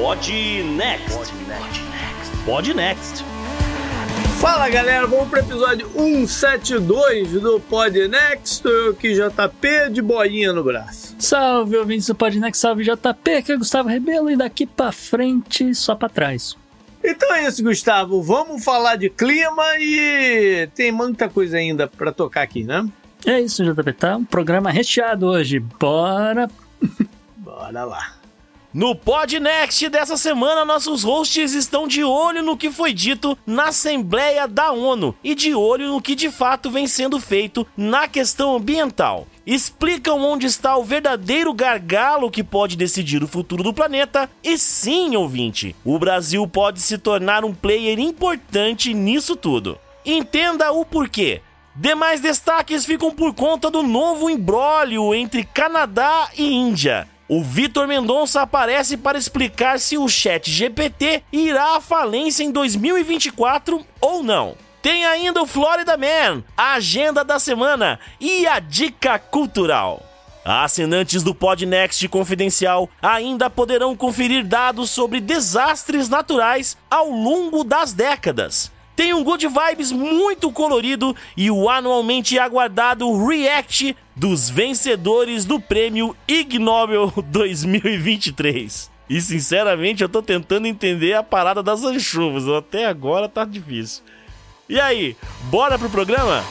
Pod Next. Pod Next. Fala galera, vamos pro episódio 172 do Pod Next. Eu aqui, JP, de boinha no braço. Salve, ouvintes do Podnext, salve JP, aqui é Gustavo Rebelo e daqui pra frente, só pra trás. Então é isso, Gustavo. Vamos falar de clima e tem muita coisa ainda pra tocar aqui, né? É isso, JP, tá? Um programa recheado hoje, bora! Bora lá. No Podnext dessa semana, nossos hosts estão de olho no que foi dito na Assembleia da ONU e de olho no que de fato vem sendo feito na questão ambiental. Explicam onde está o verdadeiro gargalo que pode decidir o futuro do planeta. E sim, ouvinte, o Brasil pode se tornar um player importante nisso tudo. Entenda o porquê. Demais destaques ficam por conta do novo imbróglio entre Canadá e Índia. O Vitor Mendonça aparece para explicar se o Chat GPT irá à falência em 2024 ou não. Tem ainda o Florida Man, a agenda da semana e a dica cultural. Assinantes do Podnext Confidencial ainda poderão conferir dados sobre desastres naturais ao longo das décadas. Tem um good vibes muito colorido e o anualmente aguardado react dos vencedores do prêmio Ig Nobel 2023. E sinceramente eu tô tentando entender a parada das anchuvas, até agora tá difícil. E aí, bora pro programa?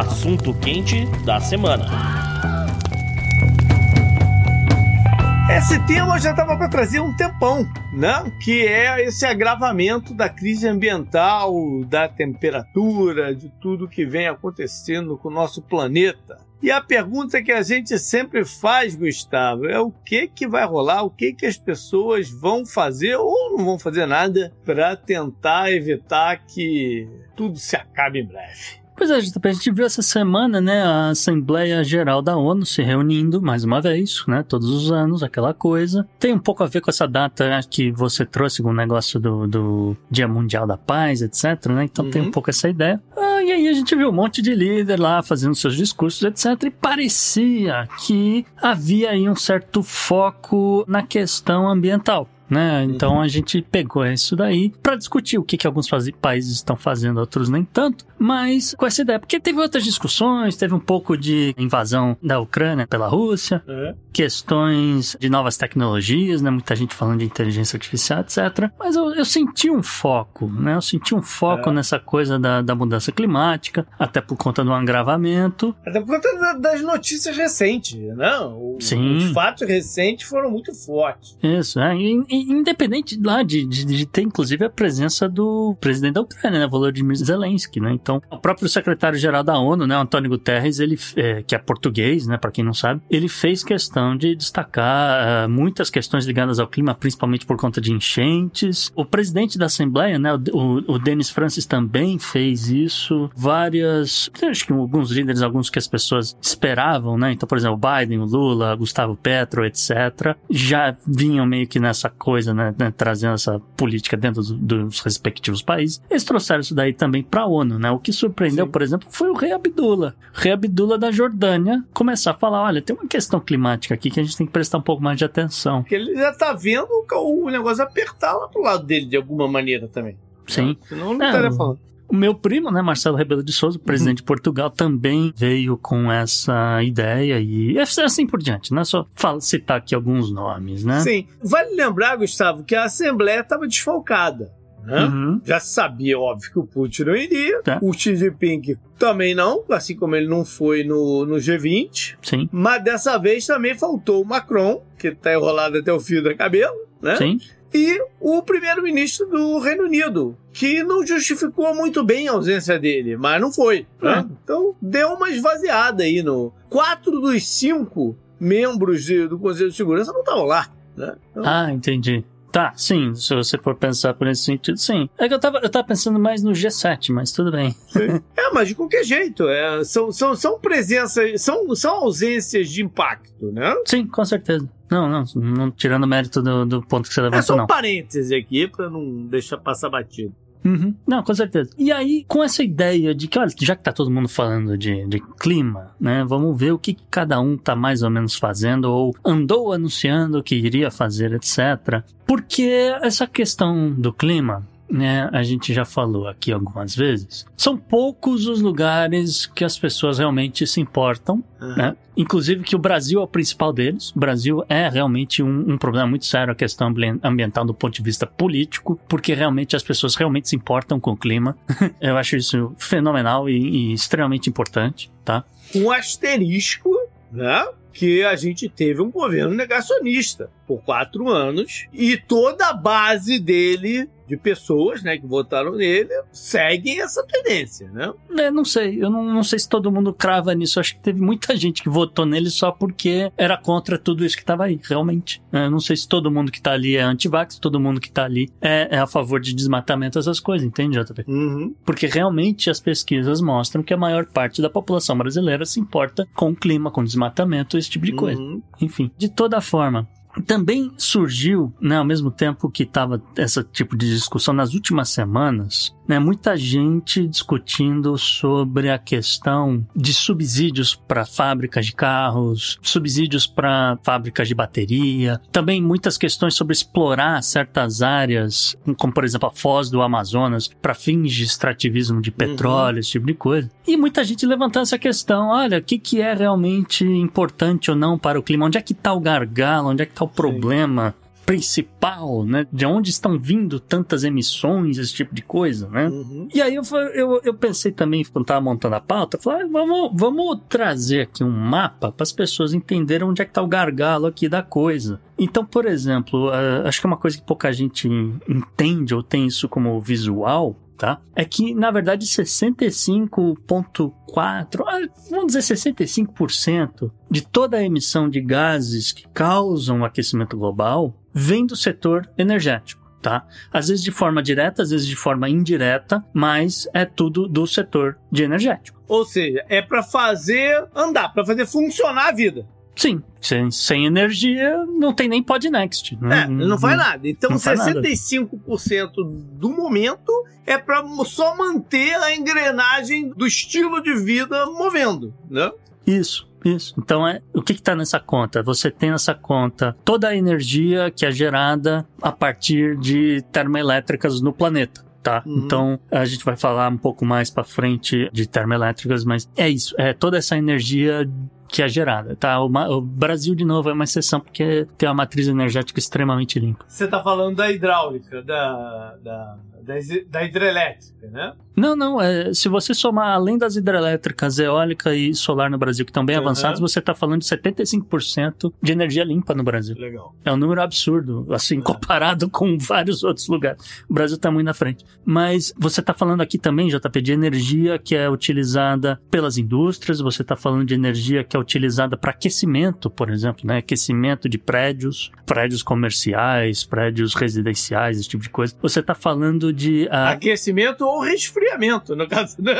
Assunto quente da semana. Esse tema já estava para trazer um tempão, né? Que é esse agravamento da crise ambiental, da temperatura, de tudo que vem acontecendo com o nosso planeta. E a pergunta que a gente sempre faz, Gustavo, é o que que vai rolar, o que que as pessoas vão fazer ou não vão fazer nada para tentar evitar que tudo se acabe em breve. Pois é, a gente viu essa semana, né, a Assembleia Geral da ONU se reunindo mais uma vez, né, todos os anos, aquela coisa. Tem um pouco a ver com essa data que você trouxe com o negócio do, do Dia Mundial da Paz, etc, né, então uhum. tem um pouco essa ideia. Ah, e aí a gente viu um monte de líder lá fazendo seus discursos, etc, e parecia que havia aí um certo foco na questão ambiental né? Então uhum. a gente pegou isso daí para discutir o que, que alguns países estão fazendo, outros nem tanto, mas com essa ideia, porque teve outras discussões, teve um pouco de invasão da Ucrânia pela Rússia, uhum. questões de novas tecnologias, né? Muita gente falando de inteligência artificial, etc. Mas eu, eu senti um foco, né? Eu senti um foco uhum. nessa coisa da, da mudança climática, até por conta do agravamento. Até por conta das notícias recentes, né? O, Sim. Os fatos recentes foram muito fortes. Isso, é. E, independente lá de, de, de, ter, inclusive, a presença do presidente da Ucrânia, né, Volodymyr Zelensky, né? Então, o próprio secretário-geral da ONU, né, Antônio Guterres, ele, é, que é português, né, para quem não sabe, ele fez questão de destacar uh, muitas questões ligadas ao clima, principalmente por conta de enchentes. O presidente da Assembleia, né, o, o, Denis Francis também fez isso. Várias, acho que alguns líderes, alguns que as pessoas esperavam, né? Então, por exemplo, o Biden, o Lula, Gustavo Petro, etc., já vinham meio que nessa coisa coisa, né, né, trazendo essa política dentro do, dos respectivos países. Eles trouxeram isso daí também para a ONU, né? O que surpreendeu, Sim. por exemplo, foi o rei Abdullah. Rei Abdullah da Jordânia começar a falar, olha, tem uma questão climática aqui que a gente tem que prestar um pouco mais de atenção. Porque ele já tá vendo o negócio apertar lá pro lado dele de alguma maneira também. Sim. Senão não estaria falando. O meu primo, né, Marcelo Rebelo de Souza, presidente uhum. de Portugal, também veio com essa ideia e assim por diante, né? Só citar aqui alguns nomes, né? Sim. Vale lembrar, Gustavo, que a Assembleia estava desfalcada. Né? Uhum. Já se sabia, óbvio, que o Putin não iria. Tá. O Xi Jinping também não, assim como ele não foi no, no G20. Sim, Mas dessa vez também faltou o Macron, que tá enrolado até o fio do cabelo, né? sim. E o primeiro-ministro do Reino Unido, que não justificou muito bem a ausência dele, mas não foi. Né? Então deu uma esvaziada aí no. Quatro dos cinco membros de- do Conselho de Segurança não estavam lá. Né? Então, Ah, entendi. Tá, sim, se você for pensar por esse sentido, sim. É que eu tava, eu tava pensando mais no G7, mas tudo bem. É, mas de qualquer jeito, é, são, são, são presenças, são, são ausências de impacto, né? Sim, com certeza. Não, não, não tirando o mérito do, do ponto que você É levantou, só um não. parêntese aqui pra não deixar passar batido. Uhum. Não, com certeza. E aí, com essa ideia de que, olha, já que tá todo mundo falando de, de clima, né, vamos ver o que, cada um tá mais ou menos fazendo ou andou anunciando que iria fazer, etc. Porque essa questão do clima, né, a gente já falou aqui algumas vezes, são poucos os lugares que as pessoas realmente se importam né? Inclusive que o Brasil é o principal deles. O Brasil é realmente um, um problema muito sério a questão ambien- ambiental do ponto de vista político, porque realmente as pessoas realmente se importam com o clima. Eu acho isso fenomenal e, e extremamente importante, tá? um asterisco, né? Que a gente teve um governo negacionista por quatro anos e toda a base dele, de pessoas, né, que votaram nele, seguem essa tendência, né? É, não sei, eu não, não sei se todo mundo crava nisso. Eu acho que teve muita gente que votou nele só porque era contra tudo isso que tava aí, realmente. É, não sei se todo mundo que tá ali é anti-vax, todo mundo que tá ali é, é a favor de desmatamento, essas coisas, entende, JP? Uhum. Porque realmente as pesquisas mostram que a maior parte da população brasileira se importa com o clima, com desmatamento, esse tipo de coisa. Uhum. Enfim, de toda forma. Também surgiu, né, ao mesmo tempo que estava esse tipo de discussão nas últimas semanas, né, muita gente discutindo sobre a questão de subsídios para fábricas de carros, subsídios para fábricas de bateria, também muitas questões sobre explorar certas áreas, como por exemplo a foz do Amazonas, para fins de extrativismo de petróleo, esse tipo de coisa. E muita gente levantando essa questão, olha, o que, que é realmente importante ou não para o clima? Onde é que está o gargalo? Onde é que está o problema principal, né? De onde estão vindo tantas emissões, esse tipo de coisa, né? Uhum. E aí eu, eu, eu pensei também, quando tava montando a pauta, falei, ah, vamos, vamos trazer aqui um mapa para as pessoas entenderem onde é que tá o gargalo aqui da coisa. Então, por exemplo, acho que é uma coisa que pouca gente entende ou tem isso como visual, tá? É que, na verdade, 65,4%, ah, vamos dizer 65% de toda a emissão de gases que causam o aquecimento global vem do setor energético. Tá? Às vezes de forma direta, às vezes de forma indireta, mas é tudo do setor de energético. Ou seja, é pra fazer andar, pra fazer funcionar a vida. Sim, sem, sem energia não tem nem Podnext. É, não faz nada. Então, não faz nada. 65% do momento é pra só manter a engrenagem do estilo de vida movendo, né? Isso, isso. Então, é, o que está nessa conta? Você tem nessa conta toda a energia que é gerada a partir de termoelétricas no planeta. Tá? Uhum. Então a gente vai falar um pouco mais para frente de termoelétricas, mas é isso, é toda essa energia que é gerada, tá? O, o Brasil de novo é uma exceção porque tem uma matriz energética extremamente limpa. Você tá falando da hidráulica, da, da, da, hidrelétrica, né? Não, não. É, se você somar além das hidrelétricas, eólica e solar no Brasil, que estão bem Uhum. avançados, você está falando de 75% de energia limpa no Brasil. Legal. É um número absurdo, assim, comparado com vários outros lugares. O Brasil está muito na frente. Mas você está falando aqui também, JP, de energia que é utilizada pelas indústrias, você está falando de energia que é utilizada para aquecimento, por exemplo, né? Aquecimento de prédios, prédios comerciais, prédios residenciais, esse tipo de coisa. Você está falando de. ah, Aquecimento ou resfriamento, no caso do,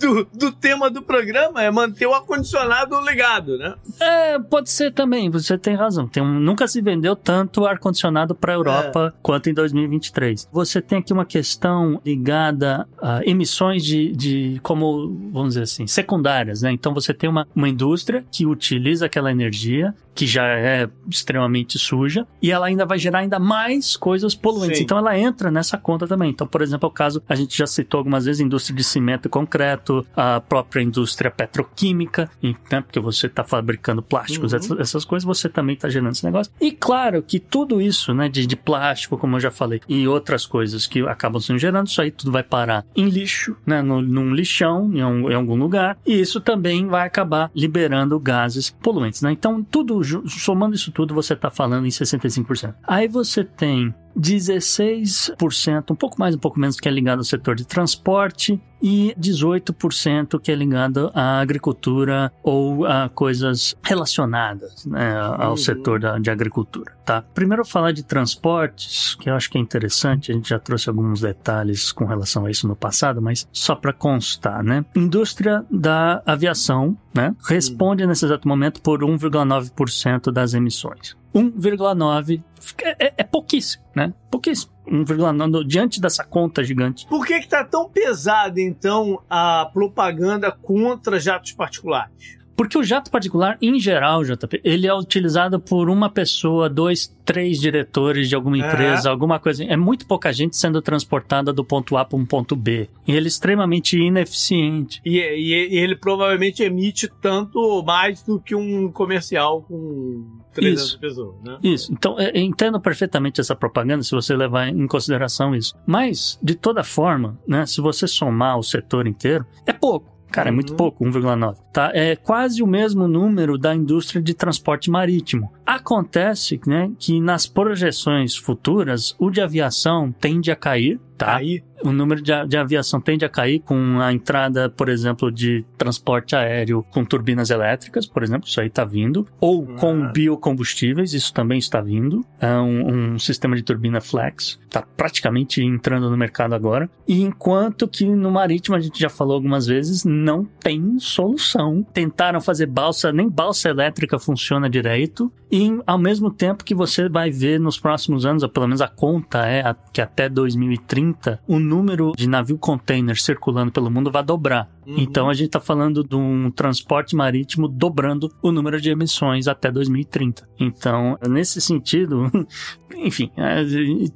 do, do tema do programa, é manter o ar-condicionado ligado, né? É, pode ser também, você tem razão. Tem um- nunca se vendeu tanto ar-condicionado para a Europa quanto em 2023. Você tem aqui uma questão ligada a emissões de, de, como, vamos dizer assim, secundárias, né? Então você tem uma, uma indústria que utiliza aquela energia, que já é extremamente suja, e ela ainda vai gerar ainda mais coisas poluentes. Sim. Então ela entra nessa conta. Conta também. Então, por exemplo, é o caso, a gente já citou algumas vezes, a indústria de cimento e concreto, a própria indústria petroquímica, né, porque você está fabricando plásticos, uhum. essas, essas, coisas, você também está gerando esse negócio. E claro que tudo isso, né, de, de plástico, como eu já falei, e outras coisas que acabam sendo gerando, isso aí tudo vai parar em lixo, né, no, num lixão, em, um, em algum lugar, e isso também vai acabar liberando gases poluentes, né? Então, tudo, somando isso tudo, você está falando em 65%. Aí você tem 16%, um pouco mais, um pouco menos, que é ligado ao setor de transporte e 18% que é ligado à agricultura ou a coisas relacionadas né, ao uhum. setor da, de agricultura, tá? Primeiro eu falar de transportes, que eu acho que é interessante, a gente já trouxe alguns detalhes com relação a isso no passado, mas só para constar, né? Indústria da aviação, né, responde uhum. nesse exato momento por 1,9% das emissões. 1,9 é, é, é pouquíssimo, né? Pouquíssimo. 1,9 diante dessa conta gigante. Por que está tão pesada, então, a propaganda contra jatos particulares? Porque o jato particular, em geral, JP, ele é utilizado por uma pessoa, dois, três diretores de alguma empresa, alguma coisa. É muito pouca gente sendo transportada do ponto A para um ponto B. E ele é extremamente ineficiente. E, e, e ele provavelmente emite tanto mais do que um comercial com 300 isso, pessoas, né? Isso. Então, eu entendo perfeitamente essa propaganda se você levar em consideração isso. Mas, de toda forma, né, se você somar o setor inteiro, é pouco. Cara, é muito uhum. pouco, 1,9. Tá? É quase o mesmo número da indústria de transporte marítimo. Acontece né, que nas projeções futuras, o de aviação tende a cair, tá? Cair? o número de, de, aviação tende a cair com a entrada, por exemplo, de transporte aéreo com turbinas elétricas, por exemplo, isso aí está vindo, ou com uhum. biocombustíveis, isso também está vindo, é um, um sistema de turbina flex, está praticamente entrando no mercado agora, e enquanto que no marítimo, a gente já falou algumas vezes, não tem solução. Tentaram fazer balsa, nem balsa elétrica funciona direito, e ao mesmo tempo que você vai ver nos próximos anos, ou pelo menos a conta é que até 2030, o número de navio container circulando pelo mundo vai dobrar. Uhum. Então a gente está falando de um transporte marítimo dobrando o número de emissões até 2030. Então, nesse sentido, enfim, é,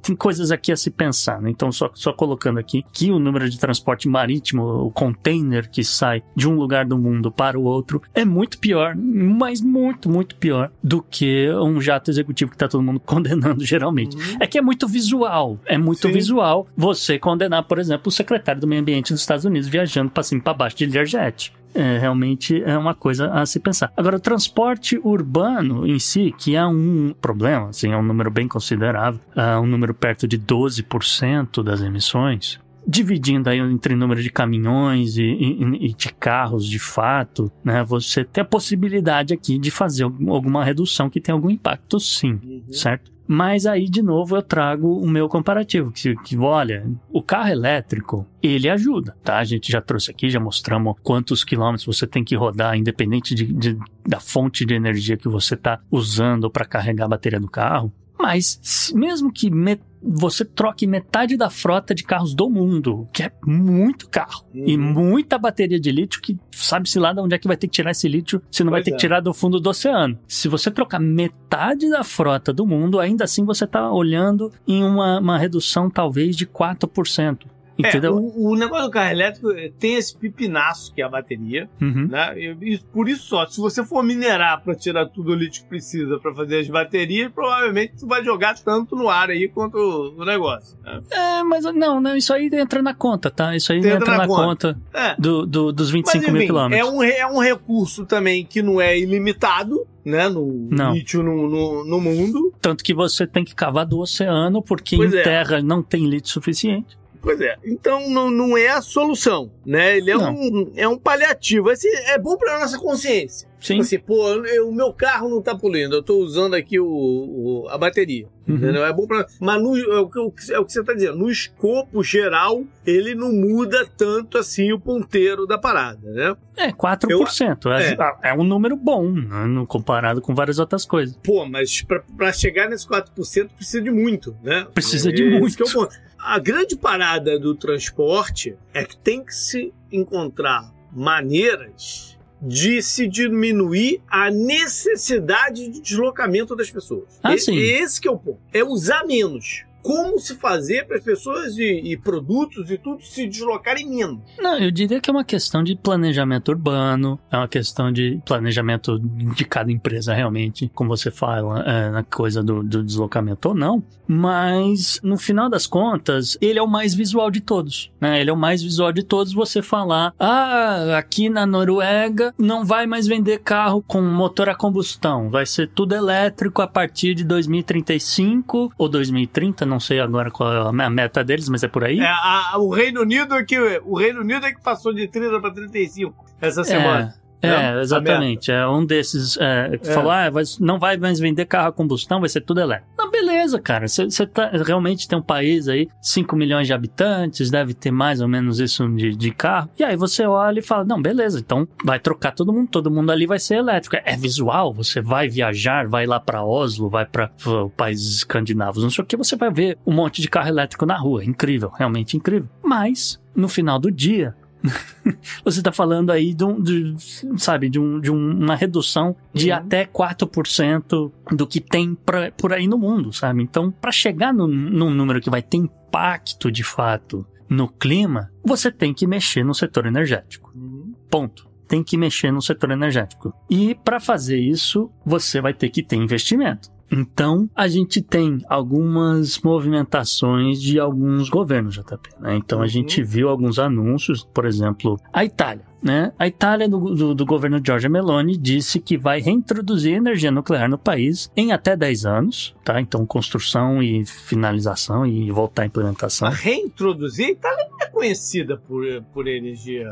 tem coisas aqui a se pensar. Né? Então, só, só colocando aqui que o número de transporte marítimo, o container que sai de um lugar do mundo para o outro, é muito pior, mas muito, muito pior do que um jato executivo que está todo mundo condenando geralmente. Uhum. É que é muito visual. É muito Sim. visual você condenar, por exemplo, o secretário do meio ambiente dos Estados Unidos viajando para cima para baixo de Learjet. É, realmente é uma coisa a se pensar. Agora, o transporte urbano em si, que é um problema, assim, é um número bem considerável, é um número perto de 12% das emissões, dividindo aí entre número de caminhões e, e, e, de carros de fato, né? Você tem a possibilidade aqui de fazer alguma redução que tem algum impacto, sim, uhum. certo? Mas aí, de novo, eu trago o meu comparativo, que, que, olha, o carro elétrico, ele ajuda, tá? A gente já trouxe aqui, já mostramos quantos quilômetros você tem que rodar, independente de, de da fonte de energia que você está usando para carregar a bateria do carro. Mas, mesmo que você troque metade da frota de carros do mundo, que é muito carro, uhum. e muita bateria de lítio, que sabe-se lá de onde é que vai ter que tirar esse lítio, se não pois vai ter é. que tirar do fundo do oceano. Se você trocar metade da frota do mundo, ainda assim você está olhando em uma, uma redução talvez de 4%. Entendeu? É, o, o, negócio do carro elétrico é, tem esse pipinaço que é a bateria, uhum. né? E, por isso só, se você for minerar para tirar tudo o lítio que precisa para fazer as baterias, provavelmente você vai jogar tanto no ar aí quanto o negócio. Né? É, mas não, não, isso aí entra na conta, tá? Isso aí entra, entra na, na, conta, conta é. do, do, dos 25 mas, enfim, mil quilômetros. É um, é um recurso também que não é ilimitado, né, no não. lítio no, no, no, mundo. Tanto que você tem que cavar do oceano, porque pois em é. terra não tem lítio suficiente. Pois é. Então não, não é a solução, né? Ele é, um, é um paliativo. Esse é bom para nossa consciência. Sim. Tipo assim, pô, o meu carro não tá poluindo, eu tô usando aqui o, o a bateria. Uhum. Entendeu? É bom pra. Mas no, é, o, que, é o que você tá dizendo. No escopo geral, ele não muda tanto assim o ponteiro da parada, né? É, 4%. Eu, é. é um número bom, né? comparado com várias outras coisas. Pô, mas pra, pra chegar nesse 4% precisa de muito, né? Precisa de muito. Que é o a grande parada do transporte é que tem que se encontrar maneiras de se diminuir a necessidade de deslocamento das pessoas. Ah, sim. Esse que é o ponto. É usar menos. Como se fazer para as pessoas e, e, produtos e tudo se deslocarem menos. Não, eu diria que é uma questão de planejamento urbano, é uma questão de planejamento de cada empresa realmente, como você fala, é, na coisa do, do deslocamento ou não. Mas, no final das contas, ele é o mais visual de todos. Né? Ele é o mais visual de todos você falar, ah, aqui na Noruega não vai mais vender carro com motor a combustão, vai ser tudo elétrico a partir de 2035 ou 2030, não sei agora qual é a meta deles, mas é por aí. É, a, o Reino Unido é que o Reino Unido é que passou de 30 para 35 essa semana. É. É, exatamente. É um desses é, que é. falou: ah, não vai mais vender carro a combustão, vai ser tudo elétrico. Não, beleza, cara. Você tá, realmente tem um país aí, 5 milhões de habitantes, deve ter mais ou menos isso de, de carro. E aí você olha e fala: não, beleza, então vai trocar todo mundo, todo mundo ali vai ser elétrico. É visual, você vai viajar, vai lá para Oslo, vai para países escandinavos, não sei o que, você vai ver um monte de carro elétrico na rua. Incrível, realmente incrível. Mas, no final do dia, você está falando aí de, um, de, sabe, de, um, de uma redução de uhum. até 4% do que tem pra, por aí no mundo, sabe? Então, para chegar no, num número que vai ter impacto de fato no clima, você tem que mexer no setor energético. Uhum. Ponto. Tem que mexer no setor energético. E para fazer isso, você vai ter que ter investimento. Então, a gente tem algumas movimentações de alguns governos, JP. Né? Então, a uhum. gente viu alguns anúncios, por exemplo, a Itália. Né? A Itália, do, do, do, governo Giorgia Meloni, disse que vai reintroduzir energia nuclear no país em até 10 anos, tá? Então, construção e finalização e voltar à implementação. A reintroduzir? A Itália não é conhecida por, por energia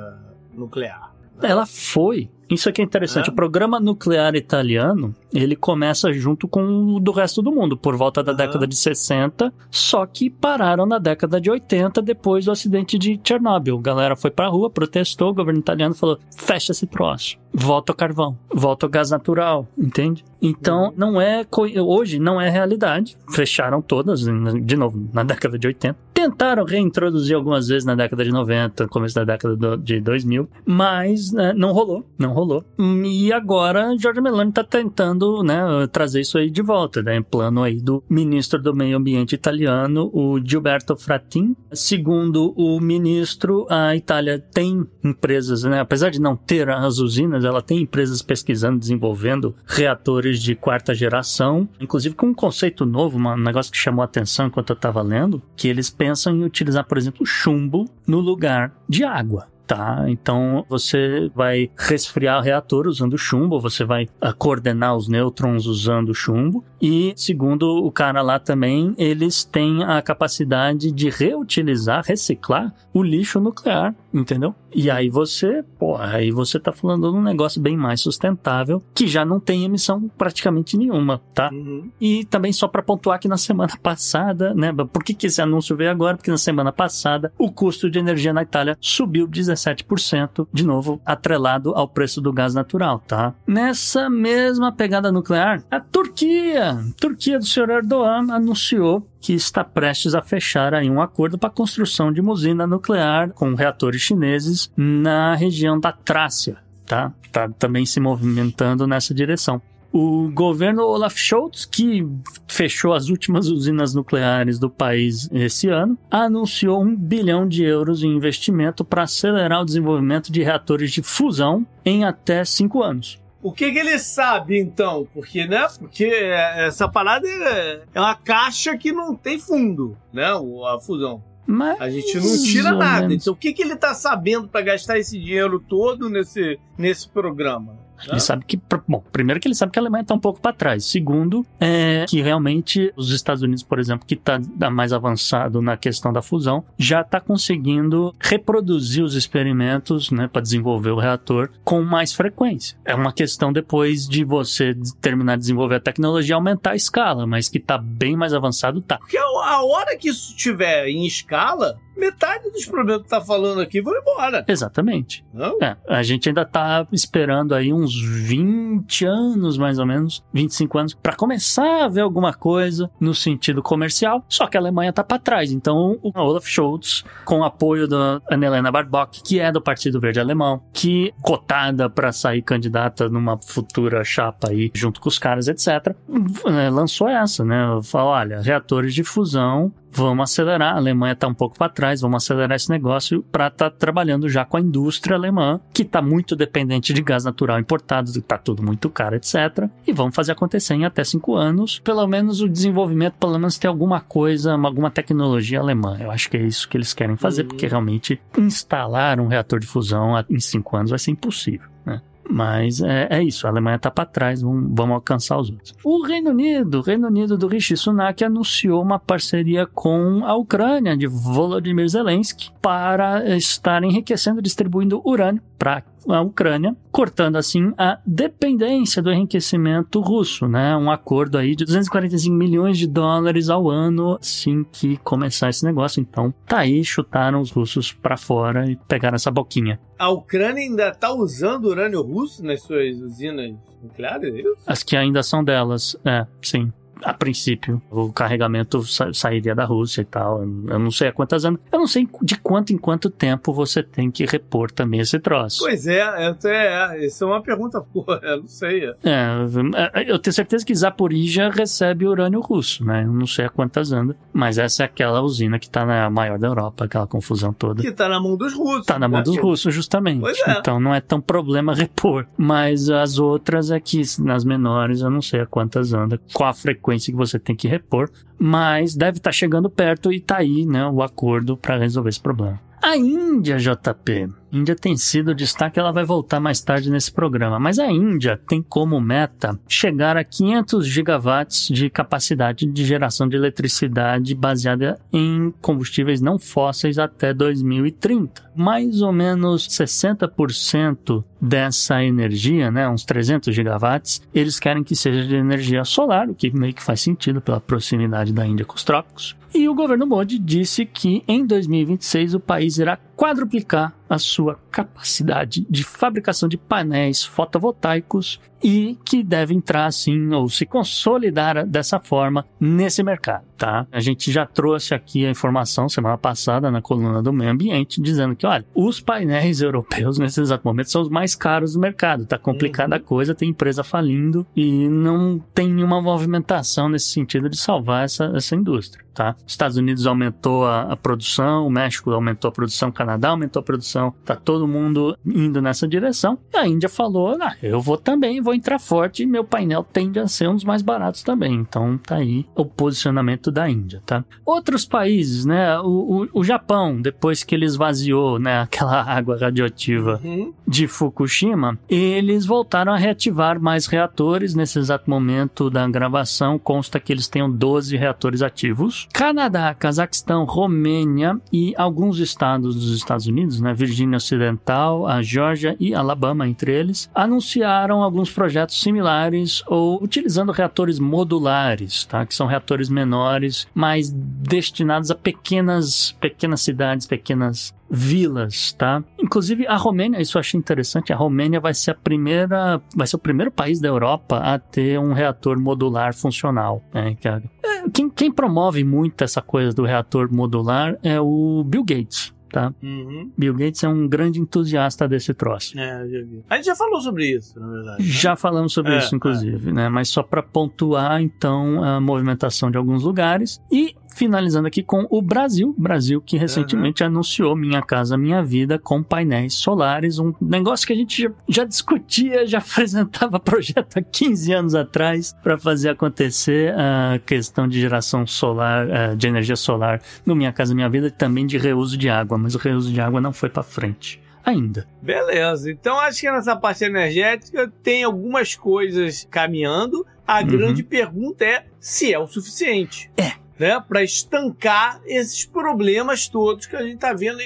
nuclear. Ela foi isso aqui é interessante. É? O programa nuclear italiano, ele começa junto com o do resto do mundo, por volta da uhum. década de 60, só que pararam na década de 80 depois do acidente de Chernobyl. A galera foi pra rua, protestou, o governo italiano falou: fecha esse troço. Volta o carvão, volta o gás natural, entende? Então, uhum. não é. Hoje não é realidade. Fecharam todas, de novo, na década de 80. Tentaram reintroduzir algumas vezes na década de 90, começo da década de 2000, mas né, não rolou. Não rolou. E agora Jorge Meloni está tentando né, trazer isso aí de volta, né? Plano aí do ministro do Meio Ambiente italiano, o Gilberto Frattin. Segundo o ministro, a Itália tem empresas, né? Apesar de não ter as usinas, ela tem empresas pesquisando, desenvolvendo reatores de quarta geração, inclusive com um conceito novo, um negócio que chamou a atenção enquanto eu estava lendo, que eles pensam em utilizar, por exemplo, chumbo no lugar de água tá? Então você vai resfriar o reator usando chumbo, você vai uh, coordenar os nêutrons usando chumbo. E segundo o cara lá também, eles têm a capacidade de reutilizar, reciclar o lixo nuclear, entendeu? E aí você, pô, aí você tá falando de um negócio bem mais sustentável, que já não tem emissão praticamente nenhuma, tá? Uhum. E também só para pontuar que na semana passada, né? Por que, que esse anúncio veio agora? Porque na semana passada o custo de energia na Itália subiu 17%, de novo atrelado ao preço do gás natural, tá? Nessa mesma pegada nuclear, a Turquia, Turquia do senhor Erdogan anunciou que está prestes a fechar aí um acordo para a construção de uma usina nuclear com reatores chineses na região da Trácia, tá? Tá também se movimentando nessa direção. O governo Olaf Scholz, que fechou as últimas usinas nucleares do país esse ano, anunciou um bilhão de euros em investimento para acelerar o desenvolvimento de reatores de fusão em até cinco anos. O que, que ele sabe, então? Porque, né? Porque essa parada é, é uma caixa que não tem fundo, né? A fusão. Mas a gente não tira nada. Então, o que, que ele tá sabendo para gastar esse dinheiro todo nesse, nesse programa? Ele sabe que, bom, primeiro que ele sabe que a Alemanha está um pouco para trás. Segundo, é que realmente os Estados Unidos, por exemplo, que está mais avançado na questão da fusão, já está conseguindo reproduzir os experimentos, né, para desenvolver o reator com mais frequência. É uma questão depois de você terminar de desenvolver a tecnologia aumentar a escala, mas que está bem mais avançado, tá. Porque a hora que isso estiver em escala, metade dos problemas que tá falando aqui vão embora. Exatamente. Não? É, a gente ainda tá esperando aí uns 20 anos, mais ou menos, 25 anos, para começar a ver alguma coisa no sentido comercial, só que a Alemanha tá para trás. Então, o Olaf Scholz, com apoio da Annalena Baerbock, que é do Partido Verde Alemão, que cotada para sair candidata numa futura chapa aí, junto com os caras, etc., né, lançou essa, né? Falou, olha, reatores de fusão vamos acelerar. A Alemanha está um pouco para trás, vamos acelerar esse negócio para estar tá trabalhando já com a indústria alemã, que está muito dependente de gás natural importado, está tudo muito caro, etc. E vamos fazer acontecer em até cinco anos. Pelo menos o desenvolvimento, pelo menos ter alguma coisa, alguma tecnologia alemã. Eu acho que é isso que eles querem fazer, uhum. porque realmente instalar um reator de fusão em cinco anos vai ser impossível. Mas é, é, isso, a Alemanha está para trás, vamos, vamos, alcançar os outros. O Reino Unido, o Reino Unido do Rishi Sunak anunciou uma parceria com a Ucrânia de Volodymyr Zelensky para estar enriquecendo e distribuindo urânio para a Ucrânia, cortando assim a dependência do enriquecimento russo, né? Um acordo aí de 245 milhões de dólares ao ano assim que começar esse negócio. Então, tá aí, chutaram os russos para fora e pegaram essa boquinha. A Ucrânia ainda tá usando urânio russo nas suas usinas nucleares, é? As que ainda são delas, é, sim a princípio, o carregamento sa sairia da Rússia e tal. Eu não sei há quantas anos. Eu não sei de quanto em quanto tempo você tem que repor também esse troço. Pois é, é, é isso é uma pergunta, pô, eu não sei. É. é, eu tenho certeza que Zaporizhia recebe urânio russo, né? Eu não sei há quantas anos, mas essa é aquela usina que tá na maior da Europa, aquela confusão toda. Que tá na mão dos russos. Tá na mão né? dos russos, justamente. Pois é. Então não é tão problema repor. Mas as outras é que nas menores eu não sei há quantas anda, qual a frequência frequência que você tem que repor, mas deve estar tá chegando perto e tá aí, né, o acordo para resolver esse problema. A Índia, JP. Índia tem sido destaque, ela vai voltar mais tarde nesse programa. Mas a Índia tem como meta chegar a 500 gigawatts de capacidade de geração de eletricidade baseada em combustíveis não fósseis até 2030. Mais ou menos 60% dessa energia, né, uns 300 gigawatts, eles querem que seja de energia solar, o que meio que faz sentido pela proximidade da Índia com os trópicos. E o governo Modi disse que em 2026 o país irá quadruplicar a sua capacidade de fabricação de painéis fotovoltaicos e que deve entrar assim ou se consolidar dessa forma nesse mercado, tá? A gente já trouxe aqui a informação semana passada na coluna do meio ambiente dizendo que, olha, os painéis europeus nesse exato momento são os mais caros do mercado, tá complicada uhum. a coisa, tem empresa falindo e não tem nenhuma movimentação nesse sentido de salvar essa, essa indústria, tá? Estados Unidos aumentou a, a produção, o México aumentou a produção, o Canadá aumentou a produção, tá todo mundo indo nessa direção. E a Índia falou, ah, eu vou também, vou entrar forte meu painel tende a ser um dos mais baratos também. Então tá aí o posicionamento da Índia, tá? Outros países, né? O, o, o Japão, depois que ele esvaziou, né, aquela água radioativa uhum. de Fukushima, eles voltaram a reativar mais reatores. Nesse exato momento da gravação, consta que eles tenham 12 reatores ativos. Canadá, Cazaquistão, Romênia e alguns estados dos Estados Unidos, né, Virgínia Ocidental, a Geórgia e Alabama, entre eles, anunciaram alguns projetos similares ou utilizando reatores modulares, tá? que são reatores menores, mas destinados a pequenas, pequenas cidades, pequenas vilas, tá? Inclusive a Romênia, isso eu achei interessante, a Romênia vai ser a primeira, vai ser o primeiro país da Europa a ter um reator modular funcional. Né? É, quem, quem promove muito essa coisa do reator modular é o Bill Gates tá? Uhum. Bill Gates é um grande entusiasta desse troço. É, já vi. A gente já falou sobre isso, na verdade. Né? Já falamos sobre é, isso, inclusive, é. né? Mas só para pontuar, então, a movimentação de alguns lugares. E Finalizando aqui com o Brasil, Brasil que recentemente uhum. anunciou Minha Casa Minha Vida com painéis solares, um negócio que a gente já, já discutia, já apresentava projeto há 15 anos atrás para fazer acontecer a questão de geração solar, eh, de energia solar no Minha Casa Minha Vida e também de reuso de água, mas o reuso de água não foi para frente ainda. Beleza, então acho que nessa parte energética tem algumas coisas caminhando. A uhum. grande pergunta é se é o suficiente. É né, para estancar esses problemas todos que a gente está vendo.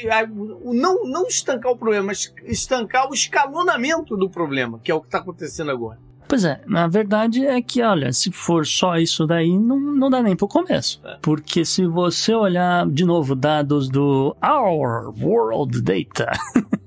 Não, não estancar o problema, mas estancar o escalonamento do problema, que é o que está acontecendo agora. Pois é, na verdade é que, olha, se for só isso daí, não, não dá nem pro começo. É. Porque se você olhar, de novo, dados do Our World Data,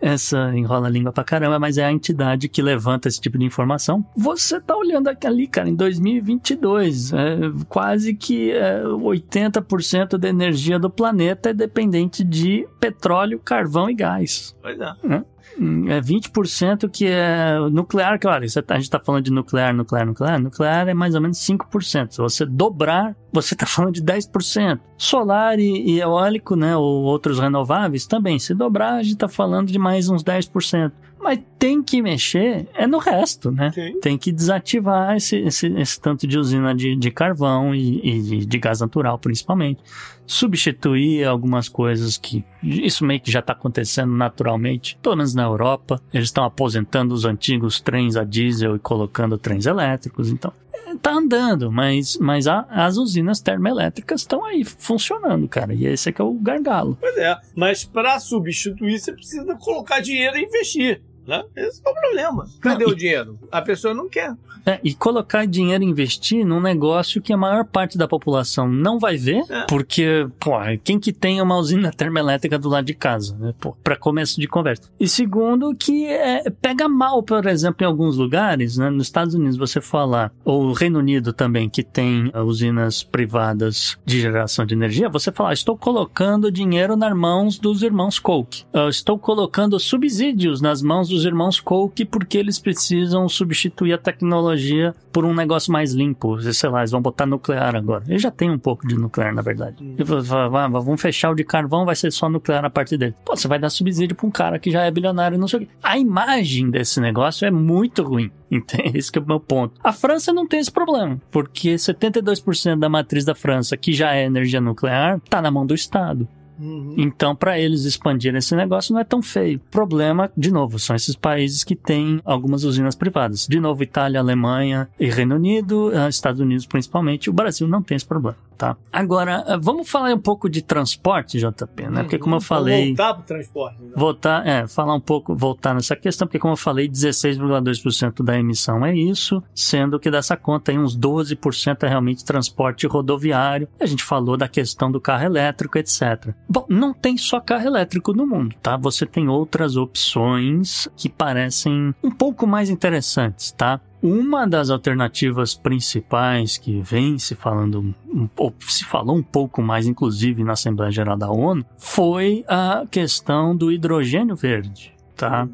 essa enrola a língua pra caramba, mas é a entidade que levanta esse tipo de informação. Você tá olhando ali, cara, em 2022, é, quase que é, 80% da energia do planeta é dependente de petróleo, carvão e gás. Pois é. É 20% que é nuclear, que olha, tá- a gente está falando de nuclear, nuclear, nuclear. Nuclear é mais ou menos 5%. Se você dobrar, você está falando de 10%. Solar e, e eólico, né, ou outros renováveis também. Se dobrar, a gente está falando de mais uns 10%. Mas tem que mexer é no resto, né? Sim. Tem que desativar esse, esse, esse tanto de usina de, de carvão e, e de gás natural, principalmente. Substituir algumas coisas que. Isso meio que já está acontecendo naturalmente, pelo menos na Europa. Eles estão aposentando os antigos trens a diesel e colocando trens elétricos. Então, é, tá andando, mas, mas a- as usinas termoelétricas estão aí funcionando, cara. E esse é que é o gargalo. Pois é. Mas para substituir, você precisa colocar dinheiro e investir. Né? Esse é o problema. Cadê Não, o dinheiro? A pessoa não quer. É, e colocar dinheiro e investir num negócio que a maior parte da população não vai ver, É. porque, pô, quem que tem uma usina termoelétrica do lado de casa, né? Pô, pra começo de conversa. E segundo, que é, pega mal, por exemplo, em alguns lugares, né? Nos Estados Unidos, você falar, ou Reino Unido também, que tem ah, usinas privadas de geração de energia, você falar, estou colocando dinheiro nas mãos dos irmãos Koch. Ah, estou colocando subsídios nas mãos dos irmãos Koch porque eles precisam substituir a tecnologia por um negócio mais limpo. Sei lá, eles vão botar nuclear agora. Eles já tem um pouco de nuclear, na verdade. Vai- vai- vai- Vamos fechar o de carvão, vai ser só nuclear a partir dele. Pô, você vai dar subsídio pra um cara que já é bilionário e não sei o quê. A imagem desse negócio é muito ruim. Entende? Esse é o meu ponto. A França não tem esse problema, porque 72% da matriz da França, que já é energia nuclear, tá na mão do Estado. Uhum. Então, para eles expandirem esse negócio não é tão feio. Problema, de novo, são esses países que têm algumas usinas privadas. De novo, Itália, Alemanha e Reino Unido, eh, Estados Unidos principalmente. O Brasil não tem esse problema, tá? Agora, eh, vamos falar um pouco de transporte, JP, né? Porque como eu falei... Voltar pro transporte. né? Voltar, é, falar um pouco, voltar nessa questão, porque como eu falei, 16,2% da emissão é isso, sendo que dessa conta aí uns 12% é realmente transporte rodoviário. A gente falou da questão do carro elétrico, etc. Bom, não tem só carro elétrico no mundo, tá? Você tem outras opções que parecem um pouco mais interessantes, tá? Uma das alternativas principais que vem se falando, ou se falou um pouco mais, inclusive na Assembleia Geral da ONU, foi a questão do hidrogênio verde, tá?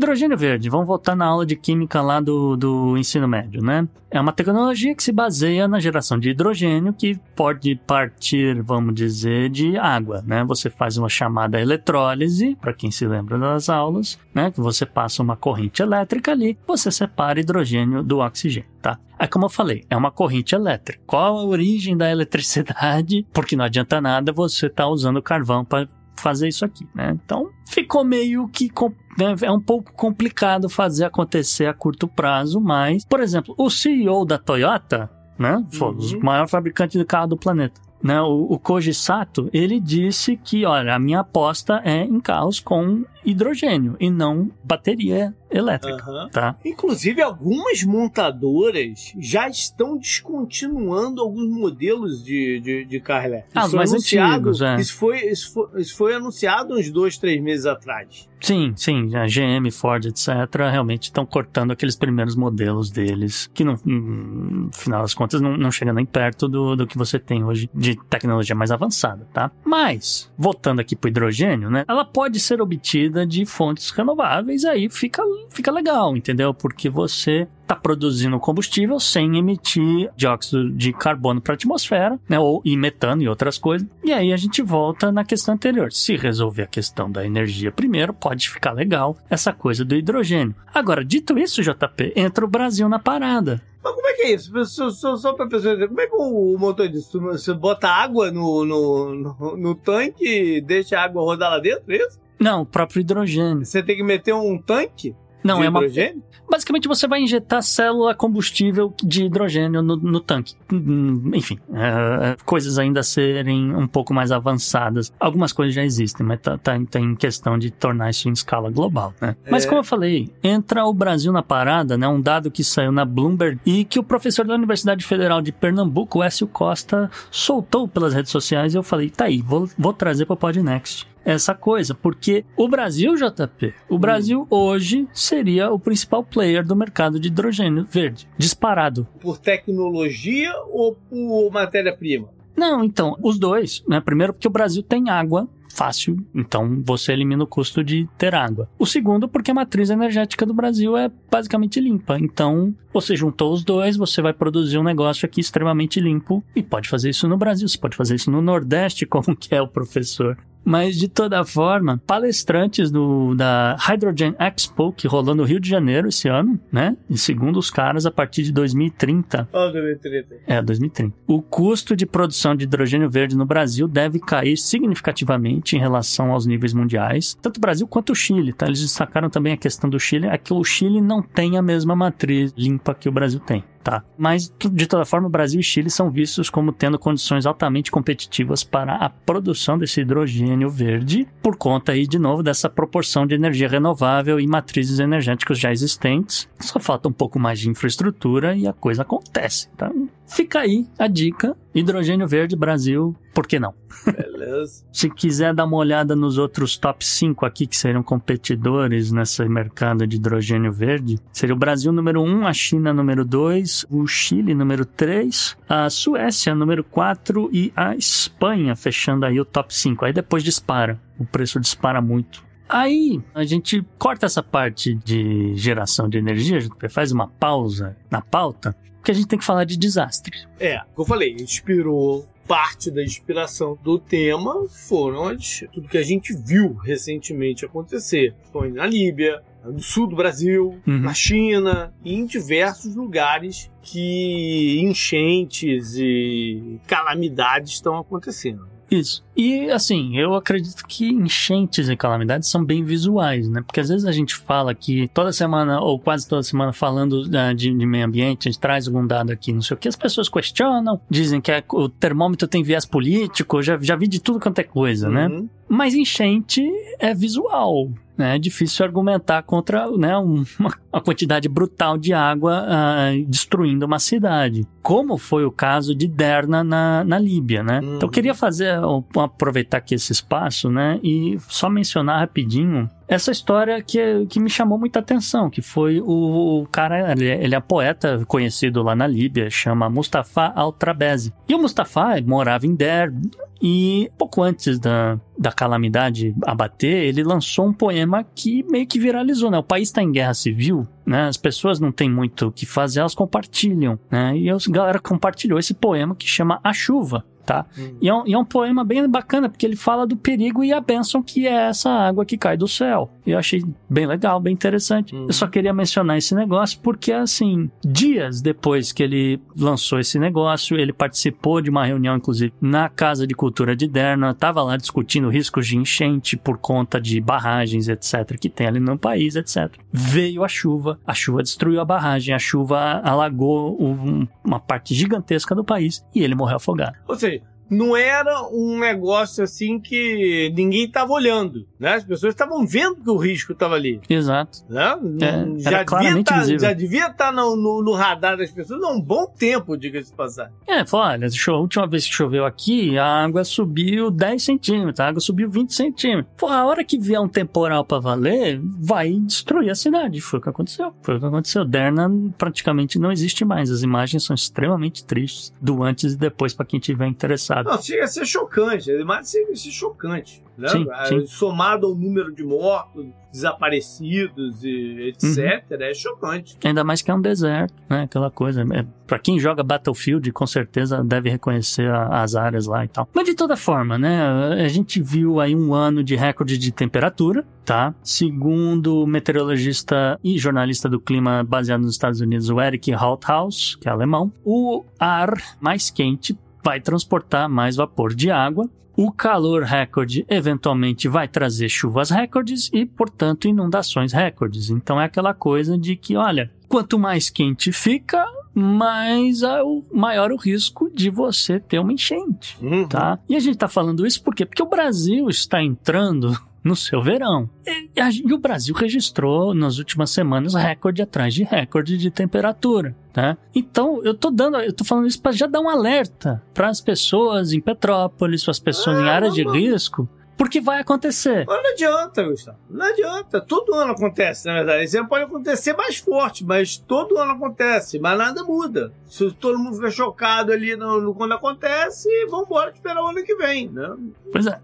Hidrogênio verde, vamos voltar na aula de química lá do, do ensino médio, né? É uma tecnologia que se baseia na geração de hidrogênio que pode partir, vamos dizer, de água, né? Você faz uma chamada eletrólise, para quem se lembra das aulas, né? Que você passa uma corrente elétrica ali, você separa hidrogênio do oxigênio, tá? É como eu falei, é uma corrente elétrica. Qual a origem da eletricidade? Porque não adianta nada você estar usando carvão para fazer isso aqui, né? Então ficou meio que né, é um pouco complicado fazer acontecer a curto prazo, mas, por exemplo, o CEO da Toyota, né, foi Uhum. o maior fabricante de carro do planeta. Né, o, o Koji Sato, ele disse que, olha, a minha aposta é em carros com hidrogênio e não bateria elétrica, Aham. tá? Inclusive, algumas montadoras já estão descontinuando alguns modelos de, de, de carro elétrico. Ah, Isso foi mais anunciado- antigos, é. isso, foi, isso, foi, isso foi anunciado uns dois, três meses atrás. Sim, sim, a GM, Ford, etc., realmente estão cortando aqueles primeiros modelos deles, que no, no final das contas não, não chega nem perto do, do que você tem hoje de tecnologia mais avançada, tá? Mas, voltando aqui pro hidrogênio, né? Ela pode ser obtida de fontes renováveis, aí fica, fica legal, entendeu? Porque você está produzindo combustível sem emitir dióxido de carbono para a atmosfera, né? Ou e metano e outras coisas. E aí a gente volta na questão anterior. Se resolver a questão da energia primeiro, pode ficar legal essa coisa do hidrogênio. Agora, dito isso, JP, entra o Brasil na parada. Mas como é que é isso? Só, só, só pra pessoa entender, como é que o, o motor disso? Você bota água no, no, no, no tanque e deixa a água rodar lá dentro, é isso? Não, o próprio hidrogênio. Você tem que meter um tanque Não, é uma. hidrogênio? Basicamente, você vai injetar célula combustível de hidrogênio no, no tanque. Hum, Enfim, é, coisas ainda serem um pouco mais avançadas. Algumas coisas já existem, mas tá, tá, tá em questão de tornar isso em escala global, né? Mas É. como eu falei, entra o Brasil na parada, né? Um dado que saiu na Bloomberg e que o professor da Universidade Federal de Pernambuco, Écio Costa, soltou pelas redes sociais e eu falei, tá aí, vou, vou trazer para o Podnext essa coisa, porque o Brasil, JP, o Brasil hoje seria o principal player do mercado de hidrogênio verde, disparado. Por tecnologia ou por matéria-prima? Não, então, os dois, né? Primeiro porque o Brasil tem água fácil, então você elimina o custo de ter água. O segundo, porque a matriz energética do Brasil é basicamente limpa. Então, você juntou os dois, você vai produzir um negócio aqui extremamente limpo e pode fazer isso no Brasil, você pode fazer isso no Nordeste, como que é o professor mas de toda forma, palestrantes do, da Hydrogen Expo, que rolou no Rio de Janeiro esse ano, né? E segundo os caras, a partir de 2030. Oh, 2030. É, 2030. O custo de produção de hidrogênio verde no Brasil deve cair significativamente em relação aos níveis mundiais, tanto o Brasil quanto o Chile, tá? Eles destacaram também a questão do Chile, é que o Chile não tem a mesma matriz limpa que o Brasil tem tá? Mas, de toda forma, Brasil e Chile são vistos como tendo condições altamente competitivas para a produção desse hidrogênio verde, por conta aí, de novo, dessa proporção de energia renovável e matrizes energéticas já existentes. Só falta um pouco mais de infraestrutura e a coisa acontece, tá? Fica aí a dica: hidrogênio verde Brasil, por que não? Beleza. Se quiser dar uma olhada nos outros top 5 aqui que seriam competidores nesse mercado de hidrogênio verde, seria o Brasil número 1, a China número 2, o Chile número 3, a Suécia número 4 e a Espanha fechando aí o top 5. Aí depois dispara, o preço dispara muito. Aí a gente corta essa parte de geração de energia, a gente faz uma pausa na pauta porque a gente tem que falar de desastre. É, como eu falei, inspirou parte da inspiração do tema foram as, tudo que a gente viu recentemente acontecer. Foi na Líbia, no sul do Brasil, Uhum. na China e em diversos lugares que enchentes e calamidades estão acontecendo. Isso. E assim, eu acredito que enchentes e calamidades são bem visuais, né? Porque às vezes a gente fala que toda semana, ou quase toda semana, falando ah, de, de meio ambiente, a gente traz algum dado aqui, não sei o que, as pessoas questionam, dizem que é- o termômetro tem viés político, já, já vi de tudo quanto é coisa, né? Uhum. Mas enchente é visual. Né? É difícil argumentar contra né, um- uma, uma quantidade brutal de água ah, destruindo uma cidade. Como foi o caso de Derna na, na Líbia, né? Uhum. Então eu queria fazer, ó, aproveitar aqui esse espaço, né? E só mencionar rapidinho essa história que, que me chamou muita atenção, que foi o, o cara, ele, é- ele é poeta conhecido lá na Líbia, chama Mustafa Al-Trabezi. E o Mustafa morava em Derna, e pouco antes da, da calamidade abater, ele lançou um poema que meio que viralizou, né? O país está em guerra civil, né? As pessoas não têm muito o que fazer, elas compartilham, né? E a galera compartilhou esse poema que chama A Chuva, tá? Hum. E é, um, e é um poema bem bacana, porque ele fala do perigo e a bênção que é essa água que cai do céu. E eu achei bem legal, bem interessante. Uhum. Eu só queria mencionar esse negócio porque, assim, dias depois que ele lançou esse negócio, ele participou de uma reunião, inclusive, na Casa de Cultura de Derna, estava lá discutindo riscos de enchente por conta de barragens, etc., que tem ali no país, etc. Veio a chuva, a chuva destruiu a barragem, a chuva alagou um- uma parte gigantesca do país e ele morreu afogado. Ou seja, não era um negócio assim que ninguém estava olhando, né? As pessoas estavam vendo que o risco estava ali, Exato. né? É, já, devia tá, já devia estar no, no- no radar das pessoas há um bom tempo, diga-se de passagem. É, falou, olha, a última vez que choveu aqui, a água subiu 10 centímetros, a água subiu 20 centímetros. Pô, a hora que vier um temporal pra valer, vai destruir a cidade. Foi o que aconteceu. Foi o que aconteceu. Derna praticamente não existe mais. As imagens são extremamente tristes do antes e depois pra quem tiver interessado. Não, chega a ser chocante, é mais chega a ser chocante, né? Sim, Ah, sim. Somado ao número de mortos, desaparecidos e etc, Uhum. é chocante. Ainda mais que é um deserto, né? Aquela coisa. É, para quem joga Battlefield, com certeza deve reconhecer a- as áreas lá e tal. Mas de toda forma, né? A gente viu aí um ano de recorde de temperatura, tá? Segundo o meteorologista e jornalista do clima baseado nos Estados Unidos, o Eric Holthaus, que é alemão, o ar mais quente vai transportar mais vapor de água. O calor recorde eventualmente vai trazer chuvas recordes e, portanto, inundações recordes. Então é aquela coisa de que, olha, quanto mais quente fica, mais é o maior o risco de você ter uma enchente, Uhum. tá? E a gente tá falando isso por quê? Porque o Brasil está entrando no seu verão. E, a- e o Brasil registrou nas últimas semanas recorde atrás de recorde de temperatura, tá? Então, eu tô dando, eu tô falando isso para já dar um alerta para as pessoas em Petrópolis, para as pessoas em Ah, áreas de risco, Porque vai acontecer. Mas não adianta, Gustavo. Não adianta. Todo ano acontece, na verdade. Isso pode acontecer mais forte, mas todo ano acontece. Mas nada muda. Se todo mundo fica chocado ali no, no quando acontece, vamos embora esperar o ano que vem, né? Pois é,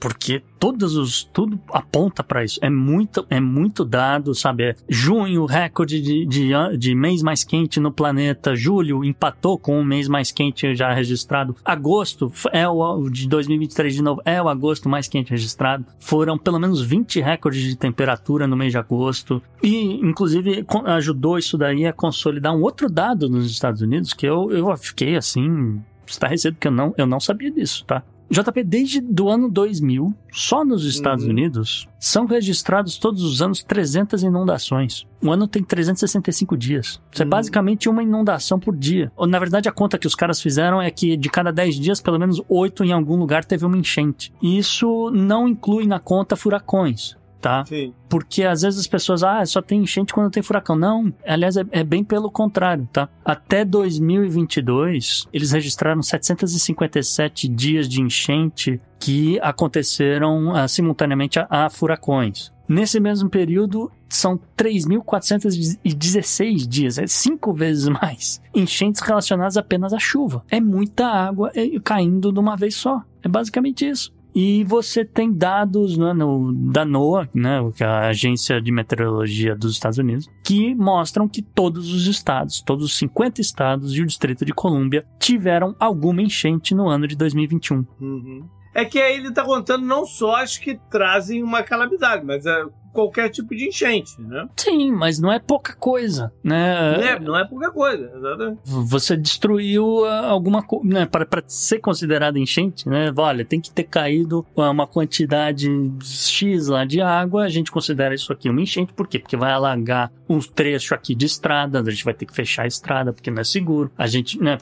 porque todos os tudo aponta para isso. É muito é muito dado, sabe? É junho recorde de, de, de mês mais quente no planeta. Julho empatou com o mês mais quente já registrado. Agosto é o de 2023 de novo é o agosto mais quente registrado. Foram pelo menos 20 recordes de temperatura no mês de agosto. E, inclusive, ajudou isso daí a consolidar um outro dado nos Estados Unidos que eu, eu fiquei assim estarrecido, porque eu não, eu não sabia disso, tá? JP, desde do ano 2000, só nos Estados uhum. Unidos, são registrados todos os anos 300 inundações. O ano tem 365 dias. Isso é uhum. é basicamente uma inundação por dia. Na verdade, a conta que os caras fizeram é que de cada 10 dias, pelo menos 8 em algum lugar teve uma enchente. E isso não inclui na conta furacões tá? Sim. Porque às vezes as pessoas, ah, só tem enchente quando tem furacão. Não, aliás, é, é, bem pelo contrário, tá? Até 2022, eles registraram 757 dias de enchente que aconteceram ah, simultaneamente a, a furacões. Nesse mesmo período, são 3.416 dias, é cinco vezes mais. Enchentes relacionadas apenas à chuva. É muita água é, caindo de uma vez só. É basicamente isso. E você tem dados né, no, da NOAA, né, que é a Agência de Meteorologia dos Estados Unidos, que mostram que todos os estados, todos os 50 estados e o Distrito de Colômbia tiveram alguma enchente no ano de 2021. Uhum. É que aí ele está contando não só as que trazem uma calamidade, mas é qualquer tipo de enchente, né? Sim, mas não é pouca coisa, né? Não é, não é pouca coisa, exatamente. Você destruiu ah, alguma coisa, né? Para, ser considerado enchente, né? Olha, tem que ter caído uma quantidade X lá de água, a gente considera isso aqui uma enchente, por quê? Porque vai alagar um trecho aqui de estrada, a gente vai ter que fechar a estrada porque não é seguro. A gente, né?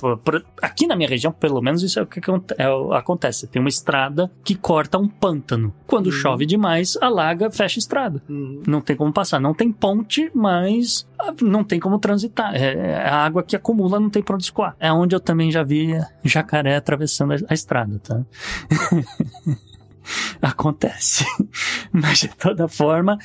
Aqui na minha região, pelo menos, isso é o que é acontece. Tem uma estrada que corta um pântano. Quando uhum. chove demais, alaga, fecha a estrada. Uhum. Não tem como passar. Não tem ponte, mas não tem como transitar. É, é a água que acumula, não tem pra onde escoar. É onde eu também já vi jacaré atravessando a, a estrada, tá? Acontece. Mas de toda forma,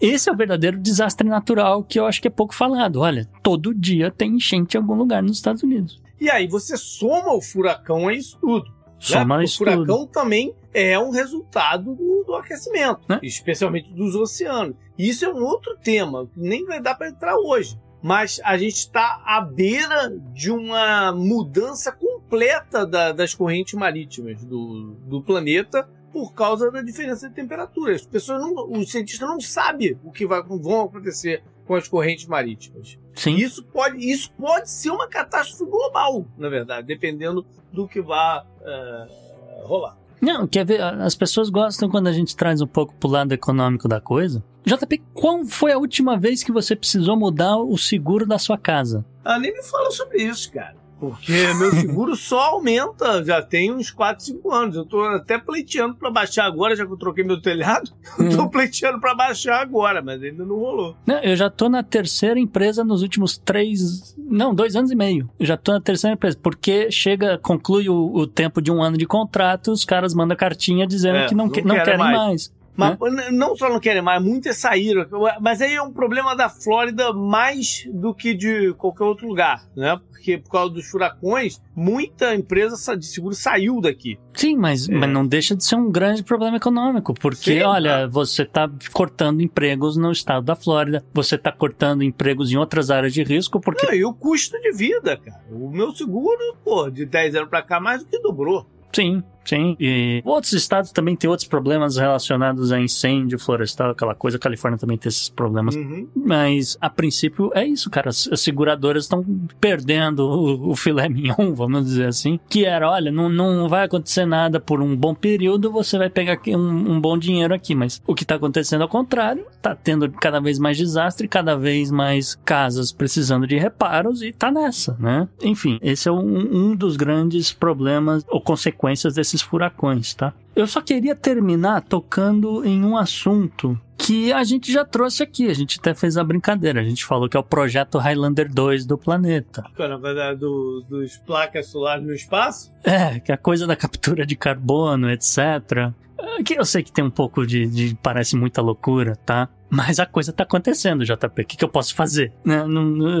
esse é o verdadeiro desastre natural que eu acho que é pouco falado. Olha, todo dia tem enchente em algum lugar nos Estados Unidos. E aí você soma o furacão a isso tudo. Soma né? O furacão tudo. também é um resultado do, do aquecimento, né? especialmente dos oceanos. Isso é um outro tema, que nem vai dar para entrar hoje. Mas a gente está à beira de uma mudança completa da, das correntes marítimas do, do planeta por causa da diferença de temperatura. As pessoas não, os cientistas não sabem o que vai, vão acontecer com as correntes marítimas. Sim. Isso pode, isso pode ser uma catástrofe global, na verdade, dependendo do que vai uh, rolar. Não, quer ver? As pessoas gostam quando a gente traz um pouco pro lado econômico da coisa. JP, qual foi a última vez que você precisou mudar o seguro da sua casa? Ah, nem me fala sobre isso, cara. Porque meu seguro só aumenta, já tem uns 4, 5 anos. Eu tô até pleiteando para baixar agora, já que eu troquei meu telhado. Hum. tô pleiteando para baixar agora, mas ainda não rolou. Não, eu já tô na terceira empresa nos últimos três. Não, dois anos e meio. Eu já tô na terceira empresa. Porque chega, conclui o, o tempo de um ano de contrato, os caras mandam cartinha dizendo é, que não, não, que, não querem mais. mais. Mas né? não só não querem mais, muitas saíram. Mas aí é um problema da Flórida mais do que de qualquer outro lugar, né? Porque por causa dos furacões, muita empresa de seguro saiu daqui. Sim, mas, é. mas não deixa de ser um grande problema econômico, porque, Sim, olha, tá. você está cortando empregos no estado da Flórida, você está cortando empregos em outras áreas de risco, porque... Não, e o custo de vida, cara. O meu seguro, pô, de 10 anos para cá, mais do que dobrou. Sim, sim. E outros estados também têm outros problemas relacionados a incêndio florestal, aquela coisa. A Califórnia também tem esses problemas. Uhum. Mas, a princípio, é isso, cara. As, as seguradoras estão perdendo o, o, filé mignon, vamos dizer assim. Que era, olha, não, não vai acontecer nada por um bom período, você vai pegar um, um bom dinheiro aqui. Mas o que está acontecendo ao contrário, está tendo cada vez mais desastre, cada vez mais casas precisando de reparos e tá nessa, né? Enfim, esse é um, um dos grandes problemas ou consequências consequências desses furacões, tá? Eu só queria terminar tocando em um assunto que a gente já trouxe aqui, a gente até fez a brincadeira, a gente falou que é o projeto Highlander 2 do planeta. Do, dos placas solares no espaço? É, que é a coisa da captura de carbono, etc. Que eu sei que tem um pouco de, de parece muita loucura, tá? Mas a coisa tá acontecendo, JP. O que, que eu posso fazer? Né?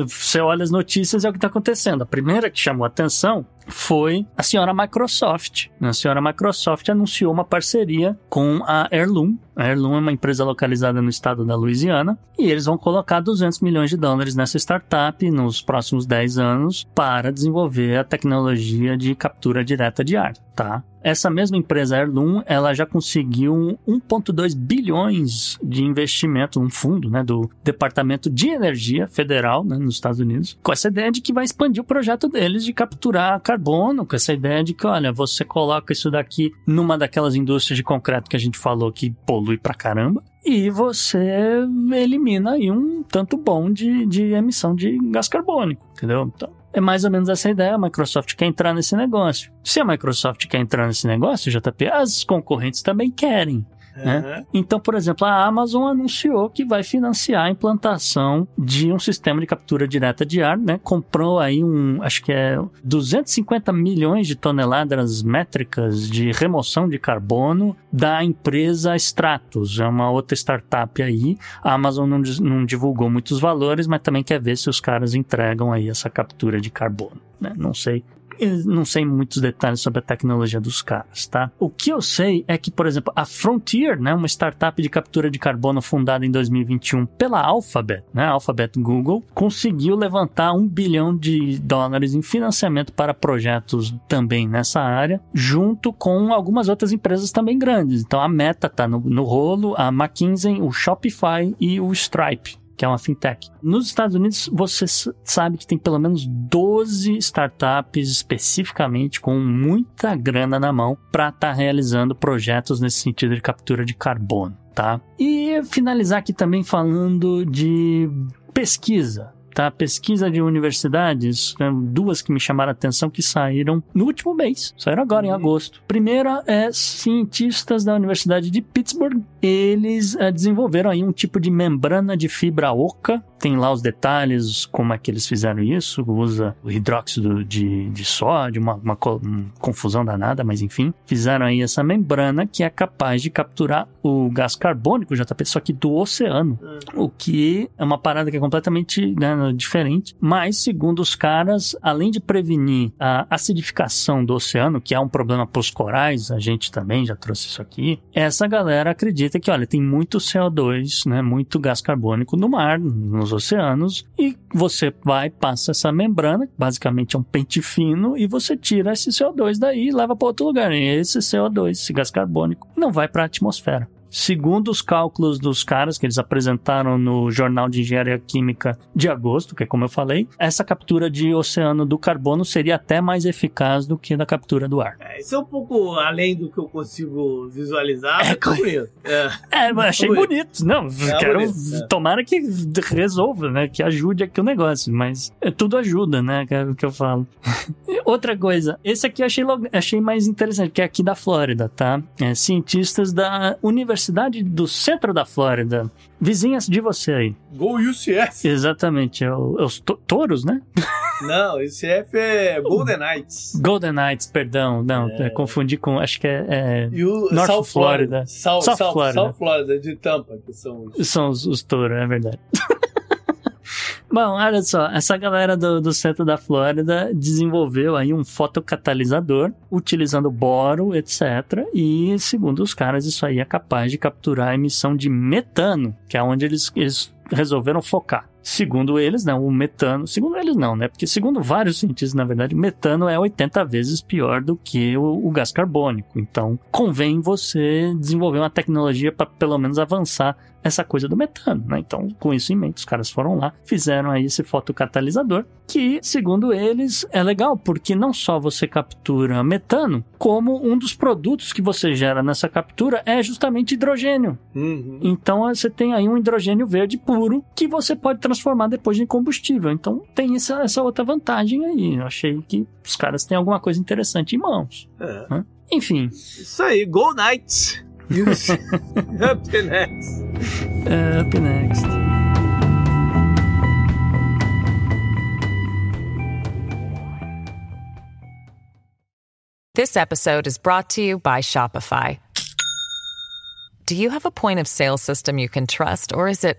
Você olha as notícias é o que tá acontecendo. A primeira que chamou a atenção foi a senhora Microsoft. A senhora Microsoft anunciou uma parceria com a Heirloom. A Heirloom é uma empresa localizada no estado da Louisiana e eles vão colocar 200 milhões de dólares nessa startup nos próximos 10 anos para desenvolver a tecnologia de captura direta de ar, tá? Essa mesma empresa Heirloom, ela já conseguiu 1.2 bilhões de investimento, um fundo, né, do Departamento de Energia Federal, né, nos Estados Unidos, com essa ideia de que vai expandir o projeto deles de capturar carbono, com essa ideia de que, olha, você coloca isso daqui numa daquelas indústrias de concreto que a gente falou que polui pra caramba, e você elimina aí um tanto bom de, de emissão de gás carbônico, entendeu? Então, é mais ou menos essa ideia. A Microsoft quer entrar nesse negócio. Se a Microsoft quer entrar nesse negócio, JP, as concorrentes também querem. Né? Então, por exemplo, a Amazon anunciou que vai financiar a implantação de um sistema de captura direta de ar, né? Comprou aí um, acho que é 250 milhões de toneladas métricas de remoção de carbono da empresa Stratos, é uma outra startup aí. A Amazon não, não divulgou muitos valores, mas também quer ver se os caras entregam aí essa captura de carbono. Né? Não sei eu não sei muitos detalhes sobre a tecnologia dos caras, tá? O que eu sei é que, por exemplo, a Frontier, né, uma startup de captura de carbono fundada em 2021 pela Alphabet, né, Alphabet Google, conseguiu levantar um bilhão de dólares em financiamento para projetos também nessa área, junto com algumas outras empresas também grandes. Então a Meta tá no, no rolo, a McKinsey, o Shopify e o Stripe que é uma fintech. Nos Estados Unidos, você sabe que tem pelo menos 12 startups especificamente com muita grana na mão para estar tá realizando projetos nesse sentido de captura de carbono, tá? E finalizar aqui também falando de pesquisa tá? Pesquisa de universidades, né, duas que me chamaram a atenção que saíram no último mês, saíram agora em uhum. agosto. Primeira é cientistas da Universidade de Pittsburgh, eles é, desenvolveram aí um tipo de membrana de fibra oca, tem lá os detalhes, como é que eles fizeram isso, usa o hidróxido de, de sódio, uma, uma, uma confusão danada, mas enfim, fizeram aí essa membrana que é capaz de capturar o gás carbônico, JP, só que do oceano, uhum. o que é uma parada que é completamente né, diferente. Mas, segundo os caras, além de prevenir a acidificação do oceano, que é um problema para os corais, a gente também já trouxe isso aqui, essa galera acredita que, olha, tem muito CO2, né, muito gás carbônico no mar, nos oceanos, e você vai, passa essa membrana, basicamente é um pente fino, e você tira esse CO2 daí e leva para outro lugar. E esse CO2, esse gás carbônico, não vai para a atmosfera. Segundo os cálculos dos caras que eles apresentaram no Jornal de Engenharia Química de agosto, que é como eu falei, essa captura de oceano do carbono seria até mais eficaz do que da captura do ar. É, isso é um pouco além do que eu consigo visualizar, é, bonito. É, é mas achei bonito. Não, é, quero bonito, tomara que resolva, né? Que ajude aqui o negócio, mas é, tudo ajuda, né? Que é o que eu falo. Outra coisa, esse aqui eu achei, achei mais interessante, que é aqui da Flórida, tá? É, cientistas da Universidade Universidade do centro da Flórida, vizinhas de você aí. Go UCF. Exatamente, é, o, é os to touros, né? Não, UCF é Golden Knights. Golden Knights, perdão, não, é... confundi com, acho que é, é o North South Florida. South, South, South, Florida. South Florida, de Tampa, que são os... São os, os touros, é verdade. Bom, olha só, essa galera do, do centro da Flórida desenvolveu aí um fotocatalisador utilizando boro, etc. E, segundo os caras, isso aí é capaz de capturar a emissão de metano, que é onde eles, eles resolveram focar. Segundo eles, né, o metano, segundo eles não, né, porque segundo vários cientistas, na verdade, o metano é 80 vezes pior do que o, o gás carbônico. Então, convém você desenvolver uma tecnologia para pelo menos avançar essa coisa do metano, né? Então, com isso em mente, os caras foram lá, fizeram aí esse fotocatalisador, que, segundo eles, é legal, porque não só você captura metano, como um dos produtos que você gera nessa captura é justamente hidrogênio. Uhum. Então, você tem aí um hidrogênio verde puro que você pode transformar depois em combustível. Então, tem essa, essa outra vantagem aí. Eu achei que os caras têm alguma coisa interessante em mãos. É. Né? Enfim. Isso aí, Go Knights! Up next. Up next. This episode is brought to you by Shopify. Do you have a point of sale system you can trust, or is it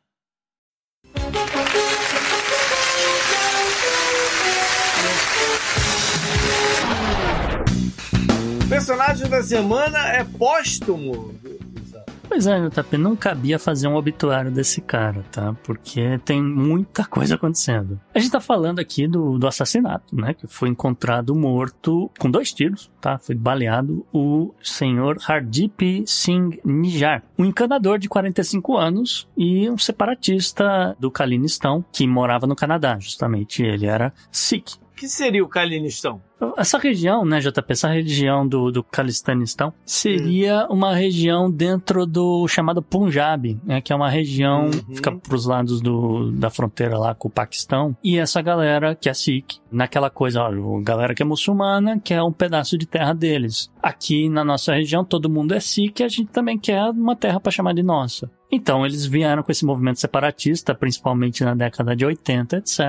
Personagem da semana é póstumo. Pois é, JP, não cabia fazer um obituário desse cara, tá? Porque tem muita coisa acontecendo. A gente tá falando aqui do, do assassinato, né? Que foi encontrado morto com dois tiros, tá? Foi baleado o senhor Hardip Singh Nijar, um encanador de 45 anos e um separatista do Kalinistão que morava no Canadá, justamente. Ele era Sikh. O que seria o Kalinistão? Essa região, né, JP, essa região do, do Calistanistão, seria hum. uma região dentro do chamado Punjab, né, que é uma região uhum. que fica pros lados do, da fronteira lá com o Paquistão. E essa galera que é Sikh, naquela coisa, ó, a galera que é muçulmana quer um pedaço de terra deles. Aqui na nossa região todo mundo é Sikh e a gente também quer uma terra para chamar de nossa. Então, eles vieram com esse movimento separatista, principalmente na década de 80, etc.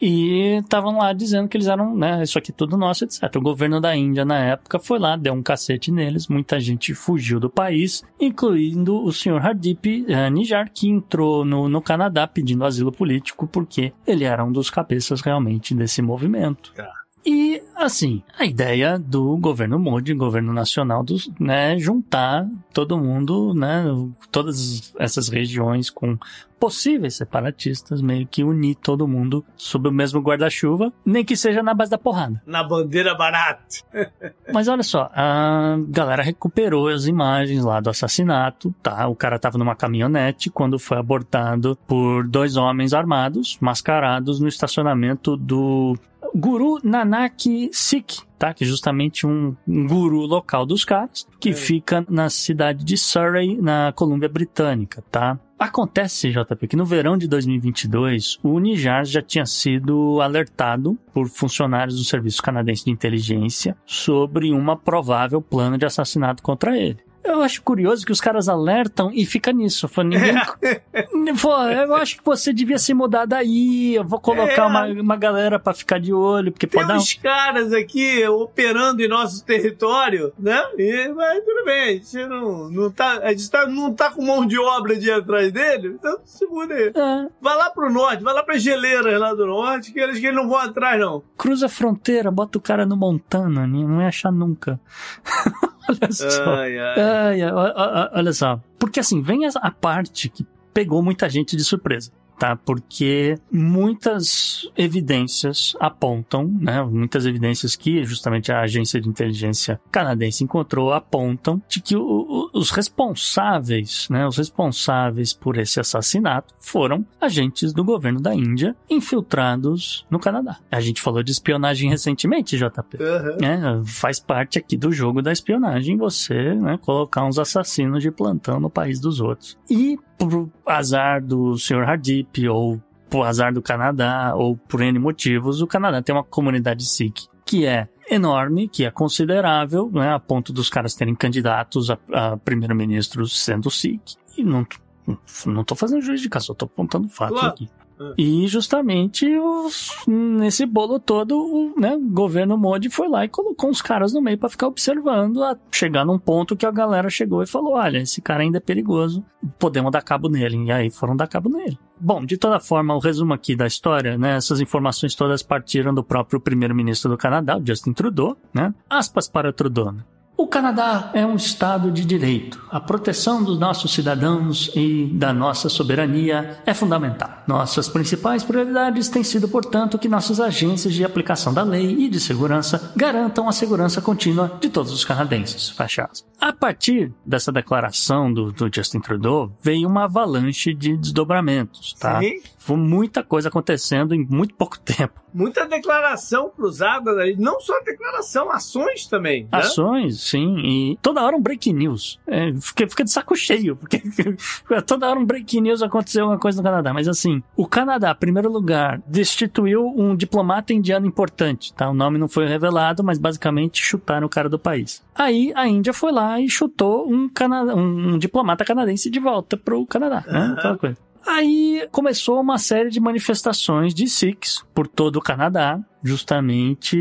E estavam lá dizendo que eles eram, né, isso aqui tudo nosso, etc. O governo da Índia, na época, foi lá, deu um cacete neles, muita gente fugiu do país, incluindo o senhor Hardip uh, Nijar, que entrou no, no Canadá pedindo asilo político, porque ele era um dos cabeças realmente desse movimento. E, assim, a ideia do governo Modi, governo nacional, dos, né, juntar todo mundo, né, todas essas regiões com possíveis separatistas, meio que unir todo mundo sob o mesmo guarda-chuva, nem que seja na base da porrada. Na bandeira barata. Mas olha só, a galera recuperou as imagens lá do assassinato, tá? O cara tava numa caminhonete quando foi abordado por dois homens armados, mascarados no estacionamento do Guru Nanak Sikh, tá? Que é justamente um, um guru local dos caras, que é. fica na cidade de Surrey, na Colômbia Britânica, tá? Acontece, JP, que no verão de 2022, o Unijar já tinha sido alertado por funcionários do Serviço Canadense de Inteligência sobre uma provável plano de assassinato contra ele. Eu acho curioso que os caras alertam e fica nisso. Foi ninguém. Pô, eu acho que você devia se mudar daí. Eu vou colocar é. uma, uma galera para ficar de olho, porque Tem pode uns um... caras aqui operando em nosso território, né? E, mas tudo bem, a gente não, não tá. A gente tá, não tá com mão de obra de atrás dele, então se muda aí. É. Vai lá pro norte, vai lá pra geleiras lá do norte, que eles, que eles não vão atrás, não. Cruza a fronteira, bota o cara no Montana, não ia achar nunca. olha só. Ai, ai. Ai, olha só. Porque assim, vem a parte que pegou muita gente de surpresa tá? Porque muitas evidências apontam, né? Muitas evidências que justamente a agência de inteligência canadense encontrou apontam de que o, o, os responsáveis, né? Os responsáveis por esse assassinato foram agentes do governo da Índia infiltrados no Canadá. A gente falou de espionagem recentemente, JP. Uhum. Né? Faz parte aqui do jogo da espionagem você, né? Colocar uns assassinos de plantão no país dos outros. E por azar do Sr. Hardip ou por azar do Canadá ou por N motivos, o Canadá tem uma comunidade Sikh que é enorme, que é considerável, né, a ponto dos caras terem candidatos a, a primeiro-ministros sendo Sikh. E não, não tô fazendo juiz de caso, tô apontando fatos claro. aqui. E justamente os, nesse bolo todo, o né, governo Modi foi lá e colocou uns caras no meio para ficar observando, a chegar num ponto que a galera chegou e falou: olha, esse cara ainda é perigoso, podemos dar cabo nele. E aí foram dar cabo nele. Bom, de toda forma, o resumo aqui da história, né? Essas informações todas partiram do próprio primeiro-ministro do Canadá, Justin Trudeau, né? Aspas para Trudeau. Né? O Canadá é um Estado de direito. A proteção dos nossos cidadãos e da nossa soberania é fundamental. Nossas principais prioridades têm sido, portanto, que nossas agências de aplicação da lei e de segurança garantam a segurança contínua de todos os canadenses. Fecha. A partir dessa declaração do, do Justin Trudeau, veio uma avalanche de desdobramentos, tá? Sim. Foi muita coisa acontecendo em muito pouco tempo. Muita declaração cruzada, não só declaração, ações também. Né? Ações, sim, e toda hora um break news. É, fica, fica de saco cheio, porque toda hora um break news aconteceu alguma coisa no Canadá. Mas assim, o Canadá, em primeiro lugar, destituiu um diplomata indiano importante, tá? O nome não foi revelado, mas basicamente chutaram o cara do país. Aí a Índia foi lá e chutou um, cana um, um diplomata canadense de volta pro Canadá, né? Uhum. Aquela coisa. Aí começou uma série de manifestações de Sikhs por todo o Canadá, justamente,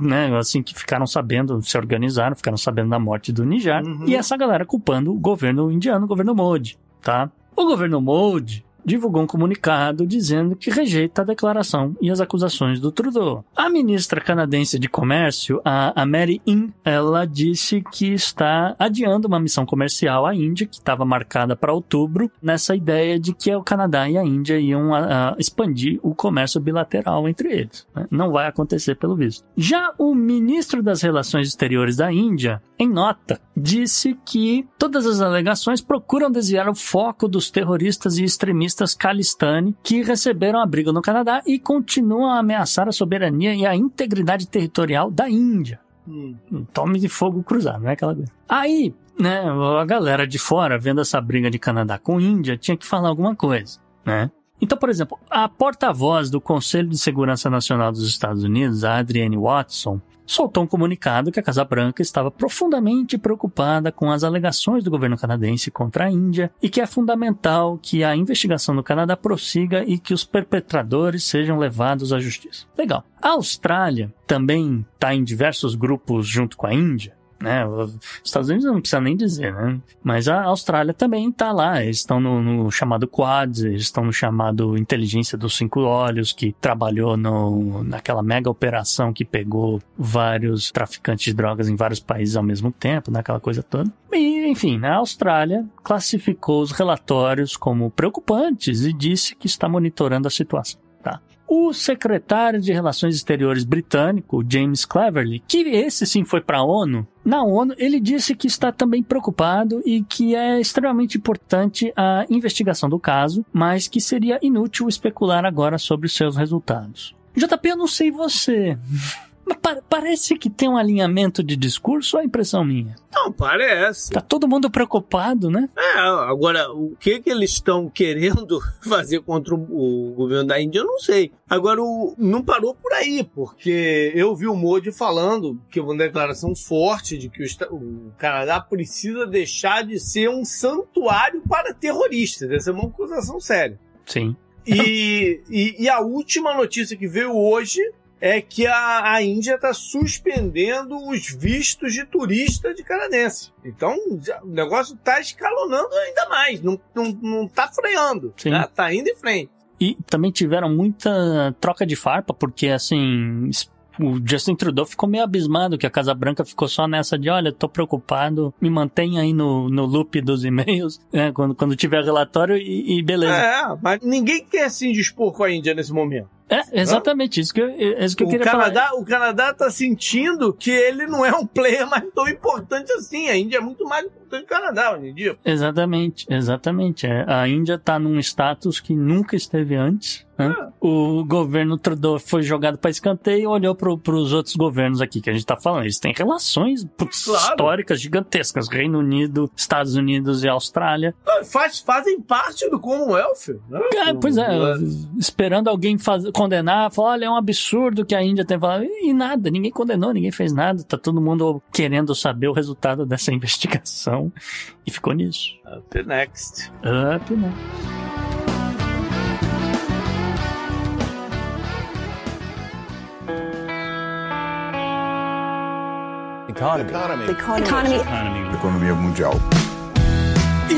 né, assim que ficaram sabendo, se organizaram, ficaram sabendo da morte do Nijar, Uhum. e essa galera culpando o governo indiano, o governo Modi, tá? O governo Modi divulgou um comunicado dizendo que rejeita a declaração e as acusações do Trudeau. A ministra canadense de Comércio, a, Mary In, ela disse que está adiando uma missão comercial à Índia, que estava marcada para outubro, nessa ideia de que o Canadá e a Índia iam a, a expandir o comércio bilateral entre eles. né? Não vai acontecer pelo visto. Já o ministro das Relações Exteriores da Índia, em nota, disse que todas as alegações procuram desviar o foco dos terroristas e extremistas Khalistani que receberam abrigo no Canadá e continuam a ameaçar a soberania e a integridade territorial da Índia. Hum. Tome de fogo cruzado, né? Aquela coisa. Aí, né, a galera de fora, vendo essa briga de Canadá com Índia, tinha que falar alguma coisa, né? Então, por exemplo, a porta-voz do Conselho de Segurança Nacional dos Estados Unidos, a Adrienne Watson, soltou um comunicado que a Casa Branca estava profundamente preocupada com as alegações do governo canadense contra a Índia e que é fundamental que a investigação no Canadá prossiga e que os perpetradores sejam levados à justiça. Legal. A Austrália também está em diversos grupos junto com a Índia. Né? Os Estados Unidos não precisa nem dizer, né? Mas a Austrália também está lá. Eles estão no, no chamado Quads, eles estão no chamado Inteligência dos Cinco Olhos, que trabalhou no, naquela mega operação que pegou vários traficantes de drogas em vários países ao mesmo tempo, naquela coisa toda. E, enfim, a Austrália classificou os relatórios como preocupantes e disse que está monitorando a situação. O secretário de Relações Exteriores britânico, James Cleverly, que esse sim foi para a ONU, na ONU ele disse que está também preocupado e que é extremamente importante a investigação do caso, mas que seria inútil especular agora sobre os seus resultados. JP, eu não sei você. Pa- parece que tem um alinhamento de discurso ou é impressão minha? Não, parece. Tá todo mundo preocupado, né? É, agora, o que que eles estão querendo fazer contra o, o governo da Índia, eu não sei. Agora, o, não parou por aí, porque eu vi o Modi falando que é uma declaração forte de que o, o Canadá precisa deixar de ser um santuário para terroristas. Essa é uma acusação séria. Sim. E, e, e a última notícia que veio hoje é que a, a Índia está suspendendo os vistos de turista de canadense. Então, o negócio está escalonando ainda mais, não, não, não tá freando, Sim. tá, indo em frente. E também tiveram muita troca de farpa, porque assim. O Justin Trudeau ficou meio abismado que a Casa Branca ficou só nessa de, olha, tô preocupado, me mantenha aí no, no loop dos e-mails, né, quando, quando tiver relatório e, e beleza. É, mas ninguém quer se indispor com a Índia nesse momento. É, exatamente, isso que eu, é isso que eu o, queria Canadá, falar. o Canadá tá sentindo que ele não é um player mais tão importante assim. A Índia é muito mais importante que o Canadá hoje em dia. Exatamente, exatamente. É, a Índia tá num status que nunca esteve antes. né? O governo Trudeau foi jogado para escanteio e olhou para os outros governos aqui que a gente tá falando. Eles têm relações putz, Claro. históricas gigantescas. Reino Unido, Estados Unidos e Austrália. Faz, fazem parte do Commonwealth. Né? É, pois é, O- esperando alguém faz, condenar, falar, olha, é um absurdo que a Índia tem falado. E nada, ninguém condenou, ninguém fez nada. Tá todo mundo querendo saber o resultado dessa investigação. E ficou nisso. Up next. Up, né? Economy. Economy. Economia mundial.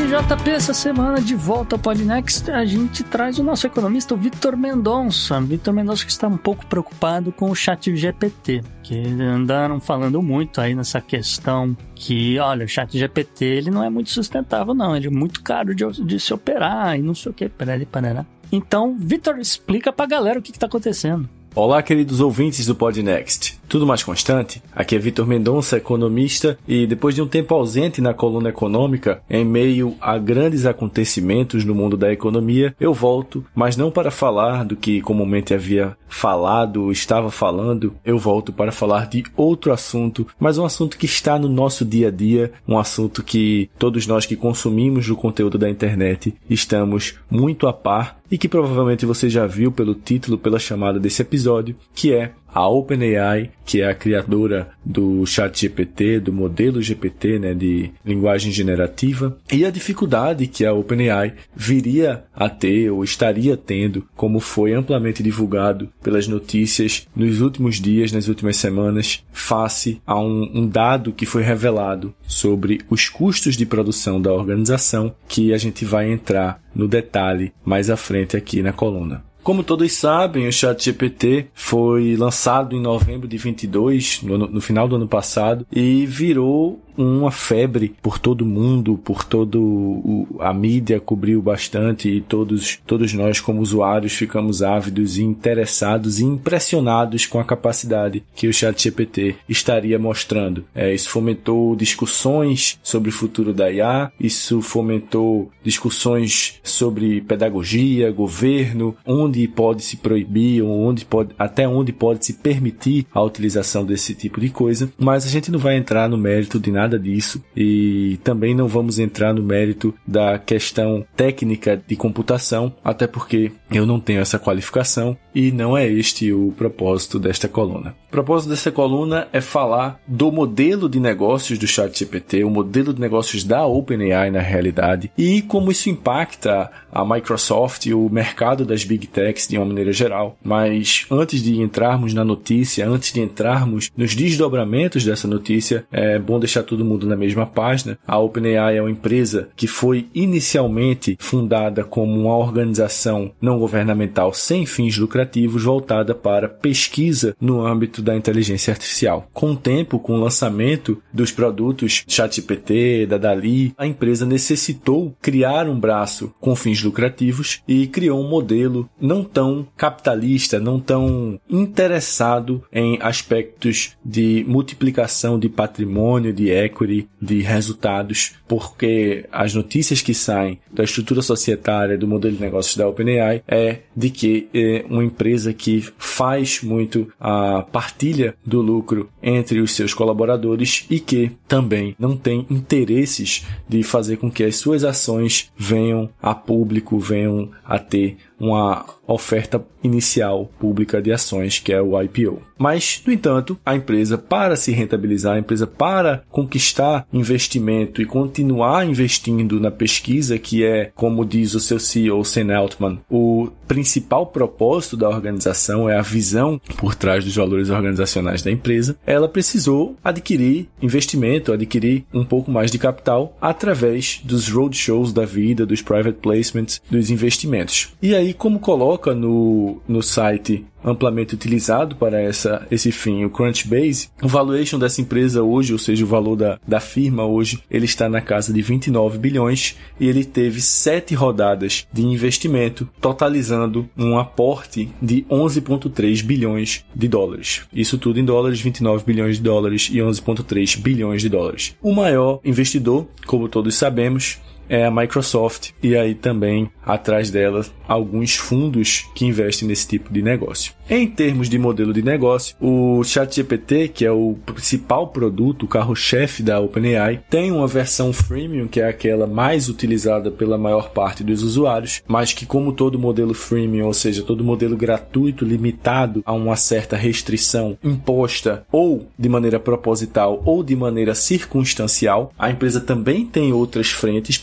JP, essa semana de volta ao Podnext, a gente traz o nosso economista, o Vitor Mendonça. Vitor Mendonça que está um pouco preocupado com o chat GPT, que andaram falando muito aí nessa questão que, olha, o chat GPT ele não é muito sustentável não, ele é muito caro de, de se operar e não sei o que, parará, parará. Então, Vitor, explica pra galera o que, que tá acontecendo. Olá, queridos ouvintes do Podnext. Tudo mais constante? Aqui é Vitor Mendonça, economista, e depois de um tempo ausente na coluna econômica, em meio a grandes acontecimentos no mundo da economia, eu volto, mas não para falar do que comumente havia falado, estava falando, eu volto para falar de outro assunto, mas um assunto que está no nosso dia a dia, um assunto que todos nós que consumimos o conteúdo da internet estamos muito a par e que provavelmente você já viu pelo título, pela chamada desse episódio, que é a OpenAI, que é a criadora do ChatGPT, do modelo GPT, né, de linguagem generativa, e a dificuldade que a OpenAI viria a ter ou estaria tendo, como foi amplamente divulgado pelas notícias nos últimos dias, nas últimas semanas, face a um, um dado que foi revelado sobre os custos de produção da organização, que a gente vai entrar no detalhe mais à frente aqui na coluna. Como todos sabem, o ChatGPT foi lançado em novembro de 22, no, no final do ano passado, e virou uma febre por todo mundo, por todo o, a mídia cobriu bastante e todos, todos nós como usuários ficamos ávidos e interessados e impressionados com a capacidade que o ChatGPT estaria mostrando. É, isso fomentou discussões sobre o futuro da IA, isso fomentou discussões sobre pedagogia, governo, onde pode se proibir onde pode, até onde pode se permitir a utilização desse tipo de coisa, mas a gente não vai entrar no mérito de nada nada disso. E também não vamos entrar no mérito da questão técnica de computação, até porque eu não tenho essa qualificação e não é este o propósito desta coluna. O propósito dessa coluna é falar do modelo de negócios do ChatGPT, o modelo de negócios da OpenAI na realidade e como isso impacta a Microsoft e o mercado das Big Techs de uma maneira geral. Mas antes de entrarmos na notícia, antes de entrarmos nos desdobramentos dessa notícia, é bom deixar todo mundo na mesma página. A OpenAI é uma empresa que foi inicialmente fundada como uma organização não governamental sem fins lucrativos voltada para pesquisa no âmbito da inteligência artificial. Com o tempo, com o lançamento dos produtos ChatGPT, da Dali, a empresa necessitou criar um braço com fins lucrativos e criou um modelo não tão capitalista, não tão interessado em aspectos de multiplicação de patrimônio, de equity, de resultados, porque as notícias que saem da estrutura societária do modelo de negócios da OpenAI é de que é uma empresa que faz muito a partilha do lucro entre os seus colaboradores e que também não tem interesses de fazer com que as suas ações venham a público, venham a ter uma oferta inicial pública de ações, que é o IPO. Mas, no entanto, a empresa, para se rentabilizar, a empresa para conquistar investimento e continuar investindo na pesquisa, que é, como diz o seu CEO, Sam Altman, o principal propósito da organização, é a visão por trás dos valores organizacionais da empresa, ela precisou adquirir investimento, adquirir um pouco mais de capital através dos roadshows da vida, dos private placements, dos investimentos. E aí, como coloca no, no site amplamente utilizado para essa, esse fim, o Crunchbase, o valuation dessa empresa hoje, ou seja, o valor da, da firma hoje, ele está na casa de 29 bilhões e ele teve sete rodadas de investimento, totalizando um aporte de 11,3 bilhões de dólares. Isso tudo em dólares, 29 bilhões de dólares e 11,3 bilhões de dólares. O maior investidor, como todos sabemos, é a Microsoft e aí também atrás dela alguns fundos que investem nesse tipo de negócio. Em termos de modelo de negócio, o ChatGPT, que é o principal produto, o carro-chefe da OpenAI, tem uma versão freemium, que é aquela mais utilizada pela maior parte dos usuários, mas que como todo modelo freemium, ou seja, todo modelo gratuito limitado a uma certa restrição imposta ou de maneira proposital ou de maneira circunstancial, a empresa também tem outras frentes,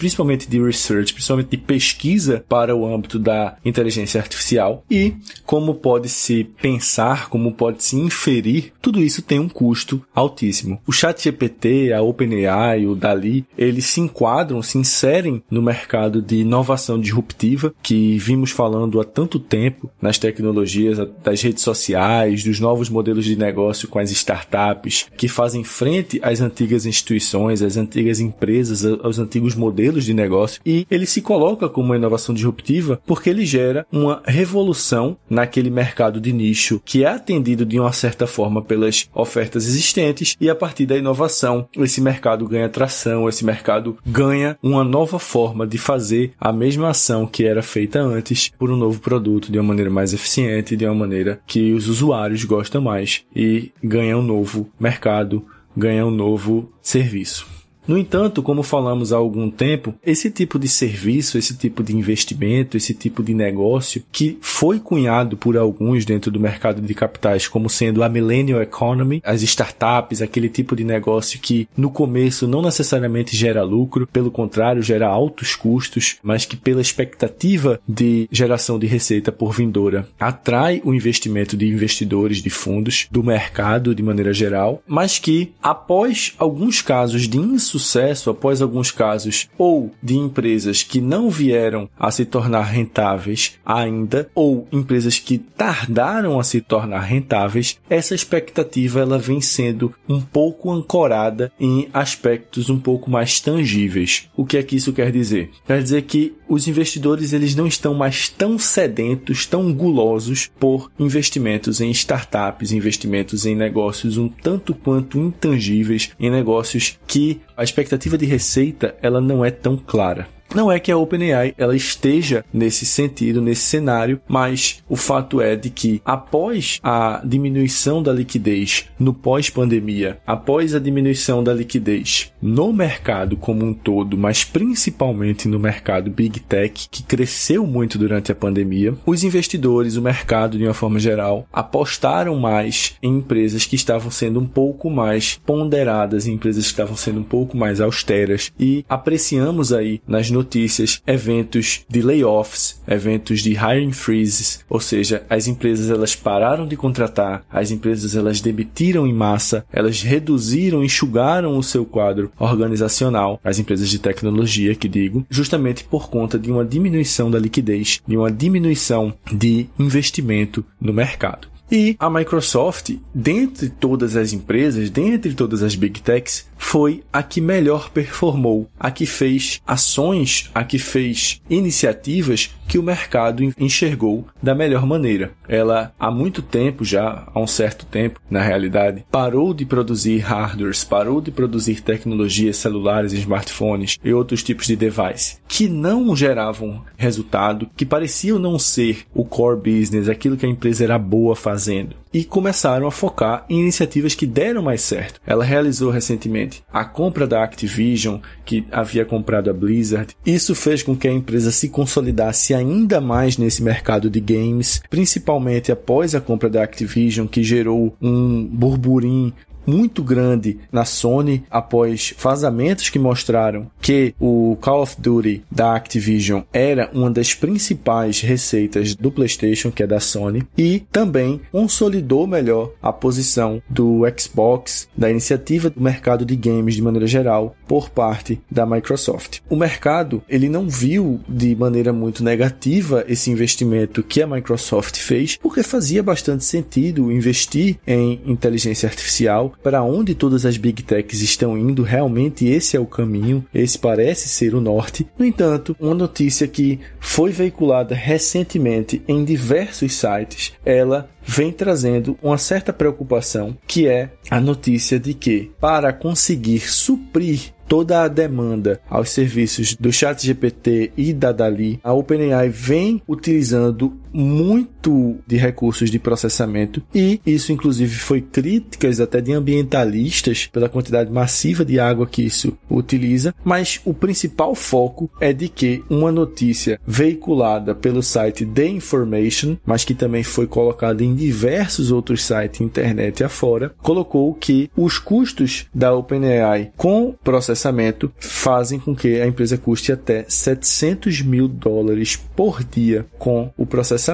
de research, principalmente de pesquisa para o âmbito da inteligência artificial e como pode se pensar, como pode se inferir, tudo isso tem um custo altíssimo. O ChatGPT, a OpenAI, o Dali, eles se enquadram, se inserem no mercado de inovação disruptiva que vimos falando há tanto tempo nas tecnologias das redes sociais, dos novos modelos de negócio com as startups que fazem frente às antigas instituições, às antigas empresas, aos antigos modelos de negócio e ele se coloca como uma inovação disruptiva porque ele gera uma revolução naquele mercado de nicho que é atendido de uma certa forma pelas ofertas existentes e a partir da inovação esse mercado ganha tração, esse mercado ganha uma nova forma de fazer a mesma ação que era feita antes por um novo produto de uma maneira mais eficiente, de uma maneira que os usuários gostam mais e ganha um novo mercado, ganha um novo serviço. No entanto, como falamos há algum tempo, esse tipo de serviço, esse tipo de investimento, esse tipo de negócio que foi cunhado por alguns dentro do mercado de capitais como sendo a millennial economy, as startups, aquele tipo de negócio que no começo não necessariamente gera lucro, pelo contrário, gera altos custos, mas que pela expectativa de geração de receita por vindoura atrai o investimento de investidores de fundos do mercado de maneira geral, mas que após alguns casos de insucesso sucesso após alguns casos ou de empresas que não vieram a se tornar rentáveis ainda ou empresas que tardaram a se tornar rentáveis, essa expectativa ela vem sendo um pouco ancorada em aspectos um pouco mais tangíveis. O que é que isso quer dizer? Quer dizer que os investidores eles não estão mais tão sedentos, tão gulosos por investimentos em startups, investimentos em negócios um tanto quanto intangíveis, em negócios que a expectativa de receita ela não é tão clara. Não é que a OpenAI ela esteja nesse sentido, nesse cenário, mas o fato é de que após a diminuição da liquidez no pós-pandemia, após a diminuição da liquidez no mercado como um todo, mas principalmente no mercado Big Tech, que cresceu muito durante a pandemia, os investidores, o mercado de uma forma geral, apostaram mais em empresas que estavam sendo um pouco mais ponderadas, em empresas que estavam sendo um pouco mais austeras e apreciamos aí nas notícias eventos de layoffs, eventos de hiring freezes, ou seja, as empresas elas pararam de contratar, as empresas elas demitiram em massa, elas reduziram, enxugaram o seu quadro organizacional, as empresas de tecnologia que digo, justamente por conta de uma diminuição da liquidez, de uma diminuição de investimento no mercado. E a Microsoft, dentre todas as empresas, dentre todas as big techs, foi a que melhor performou, a que fez ações, a que fez iniciativas que o mercado enxergou da melhor maneira. Ela, há muito tempo já, há um certo tempo, na realidade, parou de produzir hardwares, parou de produzir tecnologias celulares smartphones e outros tipos de device que não geravam resultado, que pareciam não ser o core business, aquilo que a empresa era boa fazendo e começaram a focar em iniciativas que deram mais certo. Ela realizou recentemente a compra da Activision, que havia comprado a Blizzard. Isso fez com que a empresa se consolidasse ainda mais nesse mercado de games, principalmente após a compra da Activision, que gerou um burburinho muito grande na Sony após vazamentos que mostraram que o Call of Duty da Activision era uma das principais receitas do PlayStation, que é da Sony, e também consolidou melhor a posição do Xbox, da iniciativa do mercado de games de maneira geral, por parte da Microsoft. O mercado, ele não viu de maneira muito negativa esse investimento que a Microsoft fez, porque fazia bastante sentido investir em inteligência artificial para onde todas as big techs estão indo, realmente esse é o caminho, esse parece ser o norte. No entanto, uma notícia que foi veiculada recentemente em diversos sites, ela vem trazendo uma certa preocupação, que é a notícia de que para conseguir suprir toda a demanda aos serviços do ChatGPT e da Dali, a OpenAI vem utilizando muito de recursos de processamento e isso inclusive foi críticas até de ambientalistas pela quantidade massiva de água que isso utiliza, mas o principal foco é de que uma notícia veiculada pelo site The Information, mas que também foi colocada em diversos outros sites internet afora, colocou que os custos da OpenAI com processamento fazem com que a empresa custe até 700 mil dólares por dia com o processamento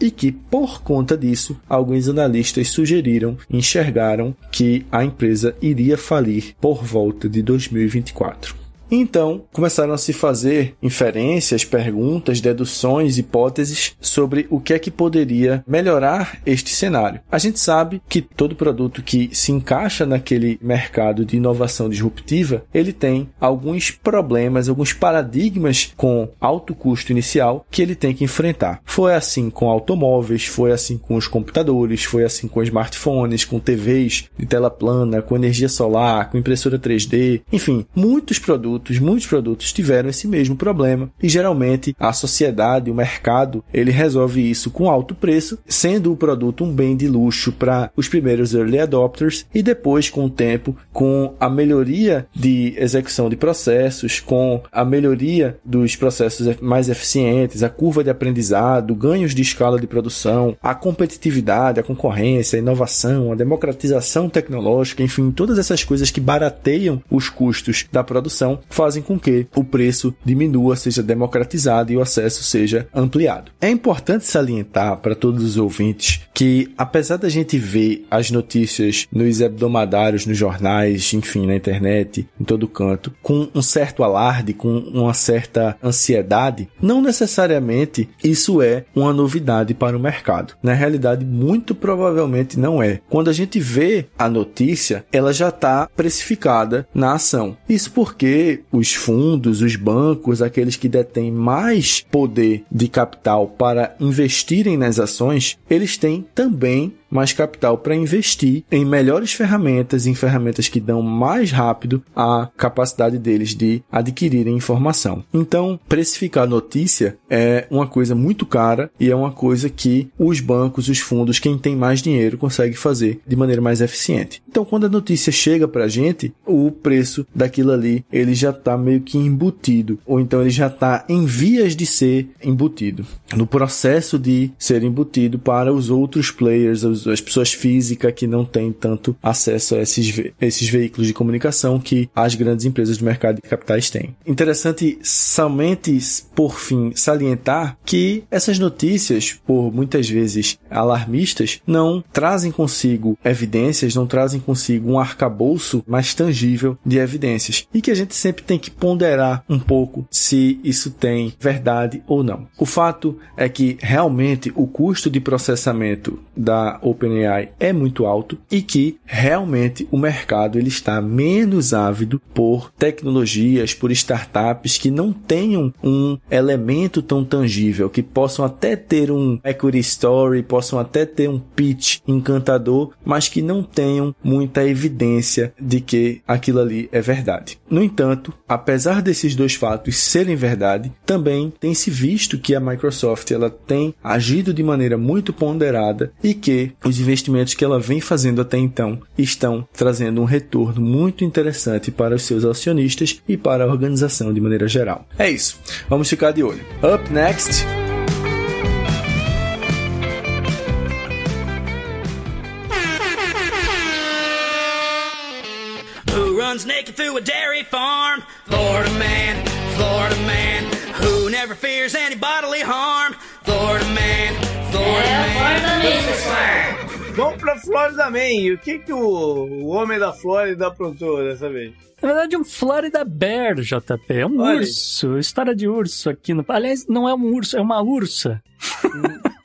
e que por conta disso alguns analistas sugeriram, enxergaram que a empresa iria falir por volta de 2024. Então, começaram a se fazer inferências, perguntas, deduções, hipóteses sobre o que é que poderia melhorar este cenário. A gente sabe que todo produto que se encaixa naquele mercado de inovação disruptiva, ele tem alguns problemas, alguns paradigmas com alto custo inicial que ele tem que enfrentar. Foi assim com automóveis, foi assim com os computadores, foi assim com smartphones, com TVs de tela plana, com energia solar, com impressora 3D, enfim, muitos produtos, muitos produtos tiveram esse mesmo problema e geralmente a sociedade, o mercado, ele resolve isso com alto preço, sendo o produto um bem de luxo para os primeiros early adopters e depois com o tempo, com a melhoria de execução de processos, com a melhoria dos processos mais eficientes, a curva de aprendizado, ganhos de escala de produção, a competitividade, a concorrência, a inovação, a democratização tecnológica, enfim, todas essas coisas que barateiam os custos da produção fazem com que o preço diminua, seja democratizado e o acesso seja ampliado. É importante salientar para todos os ouvintes que, apesar da gente ver as notícias nos hebdomadários, nos jornais, enfim, na internet, em todo canto, com um certo alarde, com uma certa ansiedade, não necessariamente isso é uma novidade para o mercado. Na realidade, muito provavelmente não é. Quando a gente vê a notícia, ela já está precificada na ação. Isso porque os fundos, os bancos, aqueles que detêm mais poder de capital para investirem nas ações, eles têm também mais capital para investir em melhores ferramentas, em ferramentas que dão mais rápido a capacidade deles de adquirirem informação. Então, precificar notícia é uma coisa muito cara e é uma coisa que os bancos, os fundos, quem tem mais dinheiro consegue fazer de maneira mais eficiente. Então, quando a notícia chega para a gente, o preço daquilo ali ele já está meio que embutido, ou então ele já está em vias de ser embutido, no processo de ser embutido para os outros players, as pessoas físicas que não têm tanto acesso a esses, esses veículos de comunicação que as grandes empresas do mercado de capitais têm. Interessante somente, por fim, salientar que essas notícias, por muitas vezes alarmistas, não trazem consigo evidências, não trazem consigo um arcabouço mais tangível de evidências e que a gente sempre tem que ponderar um pouco se isso tem verdade ou não. O fato é que realmente o custo de processamento da OpenAI é muito alto e que realmente o mercado ele está menos ávido por tecnologias, por startups que não tenham um elemento tão tangível, que possam até ter um equity story, possam até ter um pitch encantador, mas que não tenham muita evidência de que aquilo ali é verdade. No entanto, apesar desses dois fatos serem verdade, também tem se visto que a Microsoft ela tem agido de maneira muito ponderada e que os investimentos que ela vem fazendo até então estão trazendo um retorno muito interessante para os seus acionistas e para a organização de maneira geral. É isso. Vamos ficar de olho. Up next. Runs naked through a dairy farm? Florida man, Florida man, who never fears any bodily harm. Florida man, Florida man. Vamos pra Florida Man. E o que, que o, o homem da Flórida aprontou dessa vez? Na verdade, um Florida Bear, JP. É um Olha. urso. História de urso aqui no. Aliás, não é um urso, é uma ursa.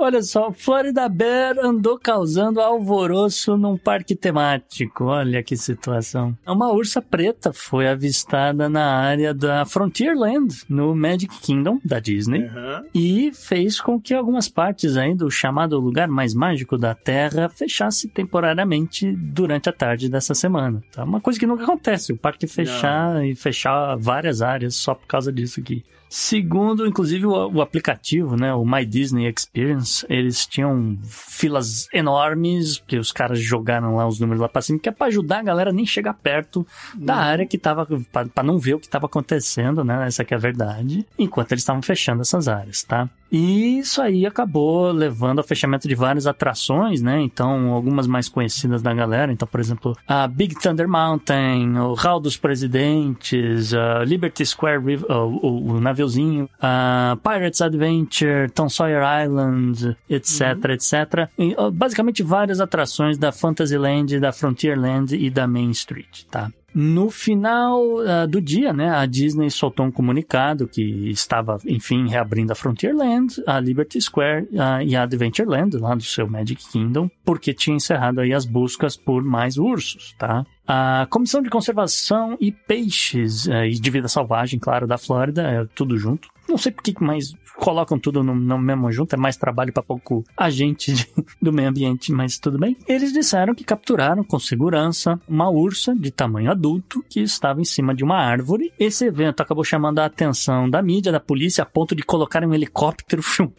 Olha só, Florida Bear andou causando alvoroço num parque temático. Olha que situação. Uma ursa preta foi avistada na área da Frontierland, no Magic Kingdom da Disney. Aham. E fez com que algumas partes aí do chamado lugar mais mágico da Terra fechasse temporariamente durante a tarde dessa semana. Tá? Uma coisa que nunca acontece, o parque fechar e fechar várias áreas só por causa disso aqui. Segundo, inclusive, o, o aplicativo, né, o My Disney Experience, eles tinham filas enormes, que os caras jogaram lá os números lá pra cima, que é pra ajudar a galera a nem chegar perto da área que tava, pra, pra não ver o que tava acontecendo, né, essa aqui é a verdade, enquanto eles estavam fechando essas áreas, tá? E isso aí acabou levando ao fechamento de várias atrações, né? Então, algumas mais conhecidas da galera. Então, por exemplo, a Big Thunder Mountain, o Hall dos Presidentes, a Liberty Square River, o, o, o naviozinho, a Pirates Adventure, Tom Sawyer Island, etc, etc. E, basicamente várias atrações da Fantasyland, da Frontierland e da Main Street, tá? No final uh, do dia, né, a Disney soltou um comunicado que estava, enfim, reabrindo a Frontierland, a Liberty Square uh, e a Adventureland, lá do seu Magic Kingdom, porque tinha encerrado aí as buscas por mais ursos, tá? A Comissão de Conservação e Peixes uh, e de Vida Selvagem, claro, da Flórida, é tudo junto. Não sei por que mais colocam tudo no, no mesmo junto, é mais trabalho para pouco agente de, do meio ambiente, mas tudo bem. Eles disseram que capturaram com segurança uma ursa de tamanho adulto que estava em cima de uma árvore. Esse evento acabou chamando a atenção da mídia, da polícia, a ponto de colocar um helicóptero filmando.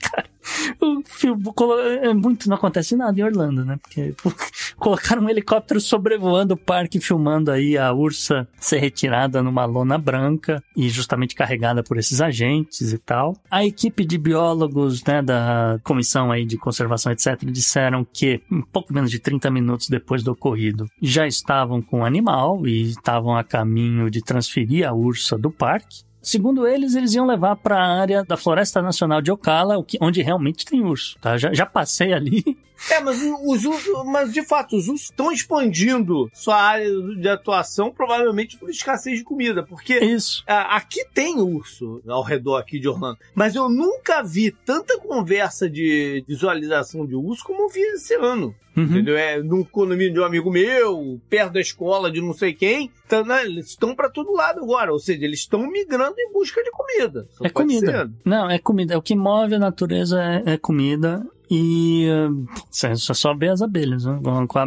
Cara, o filme é muito não acontece nada em Orlando, né? Porque colocaram um helicóptero sobrevoando o parque filmando aí a ursa ser retirada numa lona branca e justamente carregada por esses agentes e tal. A equipe de biólogos, né, da comissão aí de conservação etc, disseram que um pouco menos de 30 minutos depois do ocorrido já estavam com o animal e estavam a caminho de transferir a ursa do parque. Segundo eles, eles iam levar para a área da Floresta Nacional de Ocala, onde realmente tem urso. Tá? Já, já passei ali. É, mas os ursos, mas de fato, os ursos estão expandindo sua área de atuação, provavelmente por escassez de comida, porque Isso. aqui tem urso ao redor aqui de Orlando, mas eu nunca vi tanta conversa de visualização de urso como eu vi esse ano. Uhum. Entendeu? É num condomínio de um amigo meu, perto da escola de não sei quem. Então, né, eles estão para todo lado agora. Ou seja, eles estão migrando em busca de comida. Só é comida. Ser. Não, é comida. O que move a natureza é, é comida. E uh, só vê as abelhas, né?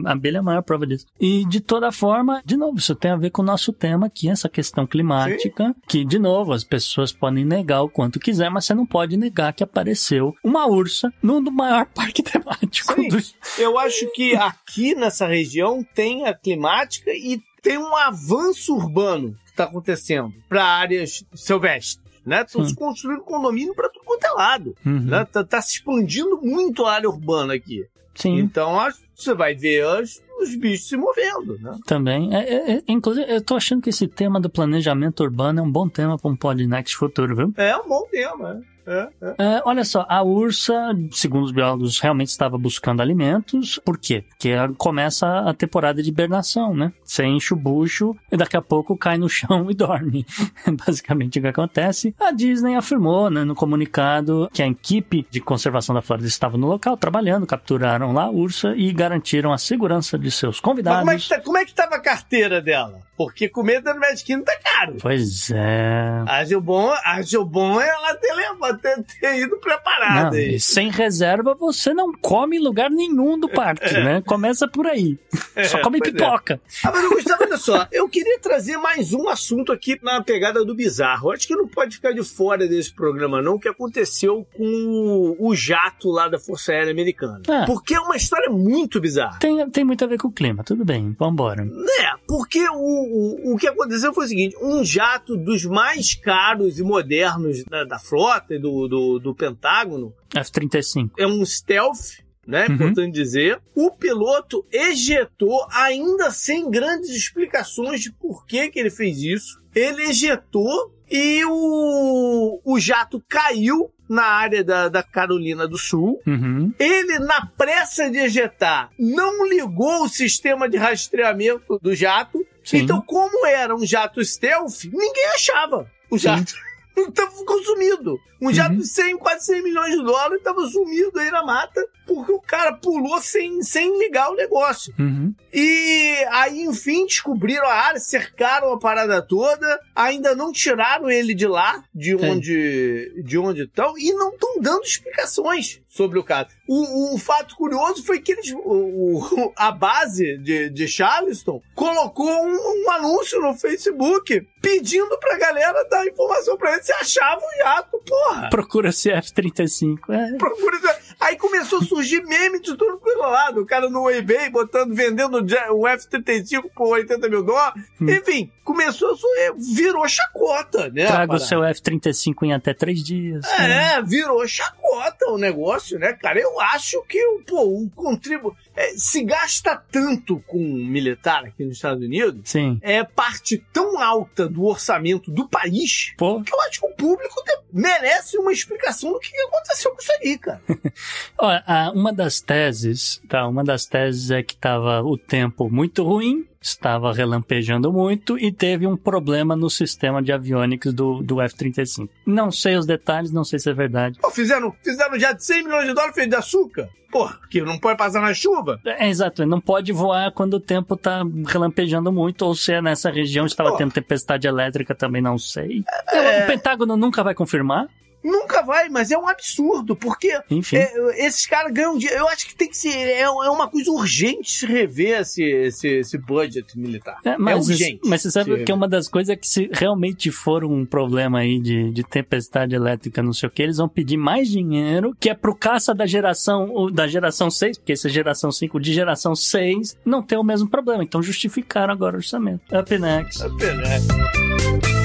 a abelha é a maior prova disso. E de toda forma, de novo, isso tem a ver com o nosso tema aqui, essa questão climática, Sim. que, de novo, as pessoas podem negar o quanto quiser, mas você não pode negar que apareceu uma ursa no maior parque temático. Sim. Do... Eu acho que aqui nessa região tem a climática e tem um avanço urbano que está acontecendo para áreas silvestres né? Estão se construindo condomínio para tudo quanto é lado. Uhum. Né? Tá, tá, se expandindo muito a área urbana aqui. Sim. Então você vai ver os, os bichos se movendo, né? Também. É, é, é, inclusive, eu tô achando que esse tema do planejamento urbano é um bom tema para um Podnext futuro, viu? É um bom tema, é. É. É, olha só, a ursa, segundo os biólogos, realmente estava buscando alimentos. Por quê? Porque começa a temporada de hibernação, né? Você enche o bucho e daqui a pouco cai no chão e dorme. Basicamente o que acontece. A Disney afirmou né, no comunicado que a equipe de conservação da Flórida estava no local trabalhando, capturaram lá a ursa e garantiram a segurança de seus convidados. Mas como é que, tá, como é a carteira dela? Porque comida no Magic Kingdom tá caro. Pois é. A Gilbon, a Gilbon ela ter, levado, ter, ter ido preparada. Não, aí. sem reserva você não come em lugar nenhum do parque, é. né? Começa por aí. É, só come é. pipoca. É. Ah, mas eu gostava, olha só, eu queria trazer mais um assunto aqui na pegada do bizarro. acho que não pode ficar de fora desse programa, não, o que aconteceu com o jato lá da Força Aérea Americana. É. Porque é uma história muito bizarra. Tem, tem muito a ver com o clima, tudo bem, vambora. É, porque o, o, o que aconteceu foi o seguinte: um jato dos mais caros e modernos da, da frota do, do, do Pentágono. F-35. É um stealth né? Uhum. Importante dizer. O piloto ejetou, ainda sem grandes explicações de por que, que ele fez isso. Ele ejetou e o, o jato caiu na área da, da Carolina do Sul. Uhum. Ele, na pressa de ejetar, não ligou o sistema de rastreamento do jato. Sim. Então, como era um jato stealth, ninguém achava o jato. Sim. Então ficou sumido. Um jato uhum. de 100, quase 100 milhões de dólares estava sumido aí na mata porque o cara pulou sem, sem ligar o negócio. Uhum. E aí, enfim, descobriram a área, cercaram a parada toda, ainda não tiraram ele de lá, de onde de onde estão, e não estão dando explicações sobre o caso. O, o, fato curioso foi que eles, o, o, a base de, de Charleston colocou um, um, anúncio no Facebook pedindo pra galera dar informação pra eles se achava o jato, porra. Procura F-35. É. Procura Aí começou a surgir meme de tudo pro lado. O cara no eBay botando, vendendo o F-35 por 80 mil dólares. Hum. Enfim, começou a surgir, virou chacota, né? Traga o seu F-35 em até três dias. É, né? virou chacota o negócio, né, cara? Eu acho que, pô, o contribu... É, se gasta tanto com militar aqui nos Estados Unidos, Sim. é parte tão alta do orçamento do país Pô. que eu acho que o público merece uma explicação do que aconteceu com isso aí, cara. Olha, uma das teses, tá? Uma das teses é que tava o tempo muito ruim estava relampejando muito e teve um problema no sistema de avionics do, do F-35. Não sei os detalhes, não sei se é verdade. Pô, fizeram, fizeram já de 100 milhões de dólares feito de açúcar? Porra, que não pode passar na chuva? É, exato, não pode voar quando o tempo tá relampejando muito, ou se é nessa região estava Pô. tendo tempestade elétrica, também não sei. É. O Pentágono nunca vai confirmar. Nunca vai, mas é um absurdo, porque é, esses caras ganham dinheiro. Eu acho que tem que ser. É, é uma coisa urgente se rever esse, esse, esse budget militar. É, mas, urgente. mas você sabe se que é uma das coisas é que se realmente for um problema aí de, de tempestade elétrica, não sei o que, eles vão pedir mais dinheiro, que é pro caça da geração, da geração 6, porque essa é geração 5 de geração 6 não tem o mesmo problema. Então justificaram agora o orçamento. Up next. Apenas.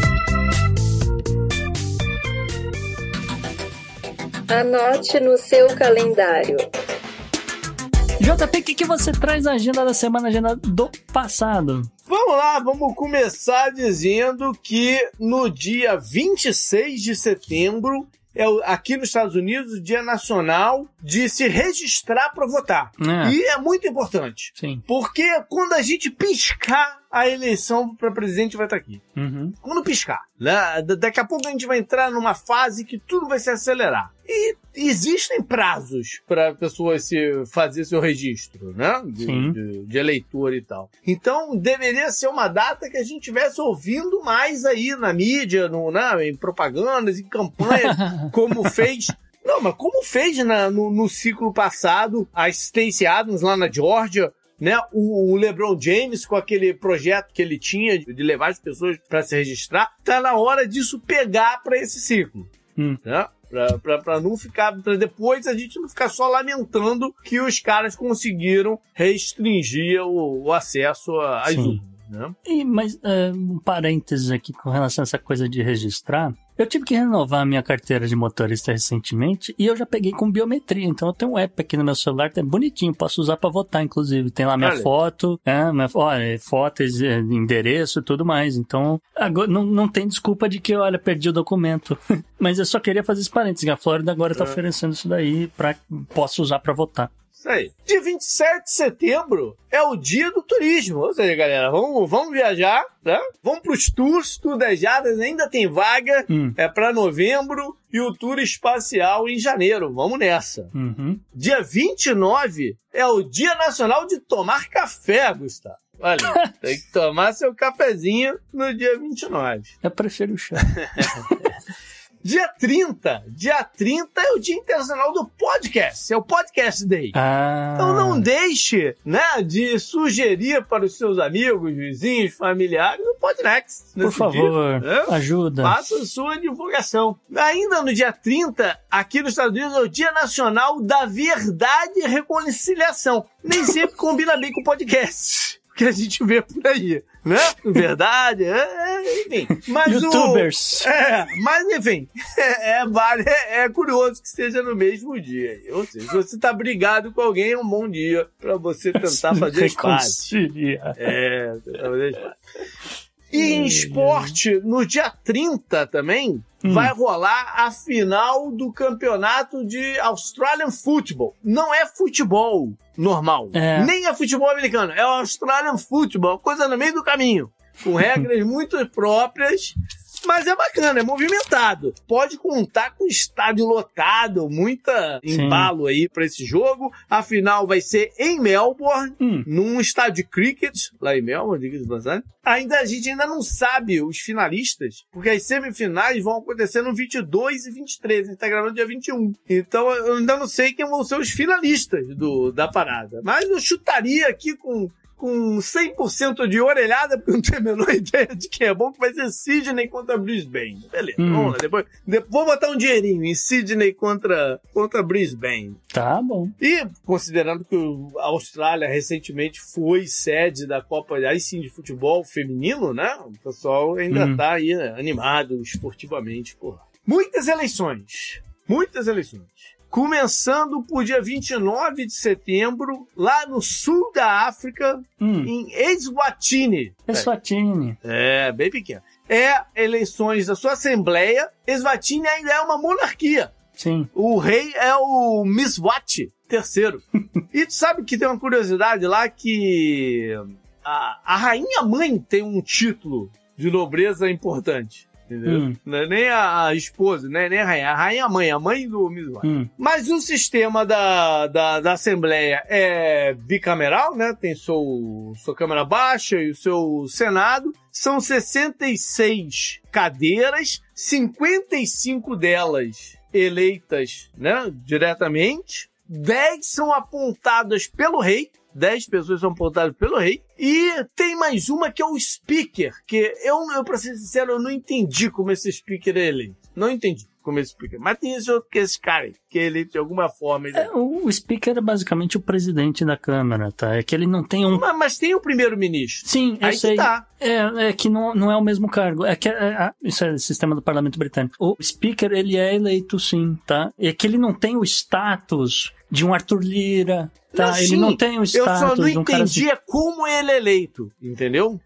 Anote no seu calendário. JP, o que, que você traz na agenda da semana, agenda do passado? Vamos lá, vamos começar dizendo que no dia 26 de setembro é aqui nos Estados Unidos o Dia Nacional de se registrar para votar. É. E é muito importante. Sim. Porque quando a gente piscar, a eleição para presidente vai estar aqui. Uhum. Quando piscar, né? Da- Daqui a pouco a gente vai entrar numa fase que tudo vai se acelerar. E existem prazos para pessoas se fazer seu registro, né? De, Sim. de- de eleitor e tal. Então deveria ser uma data que a gente estivesse ouvindo mais aí na mídia, no, né? em propagandas, em campanhas, como fez. Não, mas como fez na- no, no ciclo passado a Stacey Adams lá na Georgia, né? O, o LeBron James com aquele projeto que ele tinha de levar as pessoas para se registrar, tá na hora disso pegar para esse ciclo, Hum. né? Pra não ficar, pra depois a gente não ficar só lamentando que os caras conseguiram restringir o, o acesso às urnas, né? E, mas, é, um parênteses aqui com relação a essa coisa de registrar. Eu tive que renovar a minha carteira de motorista recentemente e eu já peguei com biometria. Então eu tenho um app aqui no meu celular que é bonitinho, posso usar pra votar, inclusive. Tem lá minha Olha. foto, é, minha, olha, foto, é, endereço e tudo mais. Então, agora não, não tem desculpa de que, olha, perdi o documento. Mas eu só queria fazer esse parênteses. A Flórida agora tá É. oferecendo isso daí pra posso usar pra votar. Isso aí. Dia 27 de setembro é o dia do turismo. Ou seja, galera, vamos, vamos viajar, né? Vamos pros tours, tudejadas, ainda tem vaga. Hum. É pra novembro e o tour espacial em janeiro. Vamos nessa. Uhum. Dia 29 é o Dia Nacional de Tomar Café, Gustavo. Olha, tem que tomar seu cafezinho no dia 29. Eu prefiro o chá. Dia 30, dia 30 é o Dia Internacional do Podcast, é o Podcast Day. Ah. Então não deixe, né, de sugerir para os seus amigos, vizinhos, familiares o Podnext. Por favor, dia, né? ajuda. Faça sua divulgação. Ainda no dia 30, aqui nos Estados Unidos, é o Dia Nacional da Verdade e Reconciliação. Nem sempre combina bem com o podcast que a gente vê por aí, né? Verdade, é, é, enfim. Mas o- Youtubers. é, mas enfim, é, é, vale, é, é curioso que seja no mesmo dia. Ou seja, se você tá brigado com alguém, é um bom dia pra você tentar fazer as pazes. É, tentar fazer as pazes. E em esporte, no dia 30 também, Hum. vai rolar a final do campeonato de Australian Football. Não é futebol normal. É. Nem é futebol americano. É o Australian Football. Coisa no meio do caminho. Com regras muito próprias. Mas é bacana, é movimentado. Pode contar com estádio lotado, muita Sim. embalo aí pra esse jogo. A final vai ser em Melbourne, Hum. num estádio de cricket, lá em Melbourne, diga-se de passagem. Ainda a gente ainda não sabe os finalistas, porque as semifinais vão acontecer no 22 e 23. A gente tá gravando dia 21. Então eu ainda não sei quem vão ser os finalistas do, da parada. Mas eu chutaria aqui com com 100% de orelhada, porque não tenho a menor ideia de quem é bom, que vai ser Sidney contra Brisbane. Beleza, Hum. vamos lá. Depois, depois vou botar um dinheirinho em Sidney contra, contra Brisbane. Tá bom. E considerando que a Austrália recentemente foi sede da Copa aí sim de futebol feminino, né? O pessoal ainda Hum. tá aí né, animado esportivamente por lá. Muitas eleições. Muitas eleições. Começando por dia 29 de setembro, lá no sul da África, Hum. em Eswatini. Eswatini. É, bem pequeno. É eleições da sua Assembleia. Eswatini ainda é uma monarquia. Sim. O rei é o Miswati terceiro. e tu sabe que tem uma curiosidade lá que a, a rainha mãe tem um título de nobreza importante. Entendeu? Hum. Não é nem a, a esposa, né? nem a rainha. A rainha mãe, a mãe do Mizwan. Hum. Mas o sistema da, da, da Assembleia é bicameral, né? Tem seu, sua Câmara Baixa e o seu Senado. São 66 cadeiras, 55 delas eleitas né, diretamente, 10 são apontadas pelo rei, 10 pessoas são apontadas pelo rei, e tem mais uma que é o speaker, que eu, eu pra ser sincero, eu não entendi como esse speaker é eleito. Não entendi como esse speaker. Mas tem esse outro que é esse cara que é eleito de alguma forma. Ele... É, o speaker é basicamente o presidente da Câmara, tá? É que ele não tem um. Mas, mas tem o primeiro-ministro. Sim, eu Aí que sei. tá. É, é que não, não é o mesmo cargo. É que é, é, isso é o sistema do parlamento britânico. O speaker, ele é eleito sim, tá? É que ele não tem o status de um Arthur Lira, tá? Não, ele não tem o Eu status só não um cara assim. é como ele é eleito, entendeu?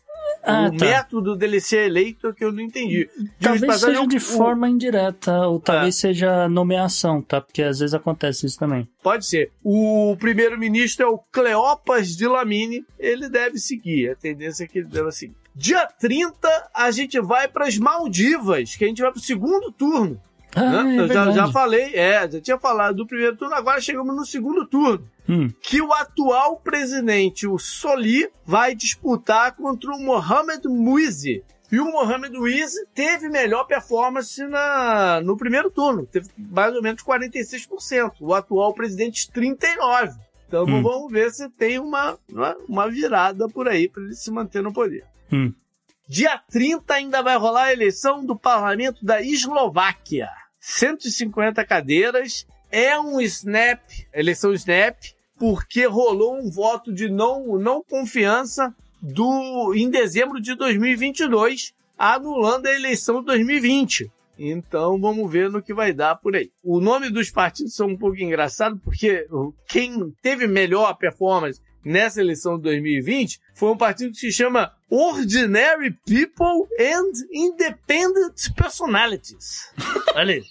Ah, o tá. método dele ser eleito é que eu não entendi. De Talvez passagem, seja de forma indireta, ou talvez É. seja nomeação, tá? Porque às vezes acontece isso também. Pode ser. O primeiro-ministro é o Cleopas de Lamine. Ele deve seguir. A tendência é que ele deve seguir. Dia 30, a gente vai para as Maldivas, que a gente vai para o segundo turno. Ah, né? é Eu já, já falei, é, já tinha falado do primeiro turno, agora chegamos no segundo turno. Hum. Que o atual presidente, o Soli, vai disputar contra o Mohamed Mouizi. E o Mohamed Mouizi teve melhor performance na, no primeiro turno. Teve mais ou menos 46%. O atual presidente, 39%. Então Hum. vamos ver se tem uma, uma, uma virada por aí para ele se manter no poder. Hum. Dia 30 ainda vai rolar a eleição do parlamento da Eslováquia. 150 cadeiras. É um snap, eleição snap, porque rolou um voto de não, não confiança do em dezembro de 2022, anulando a eleição de 2020. Então vamos ver no que vai dar por aí. O nome dos partidos são um pouco engraçado porque quem teve melhor performance nessa eleição de 2020 foi um partido que se chama Ordinary People and Independent Personalities. Olha aí.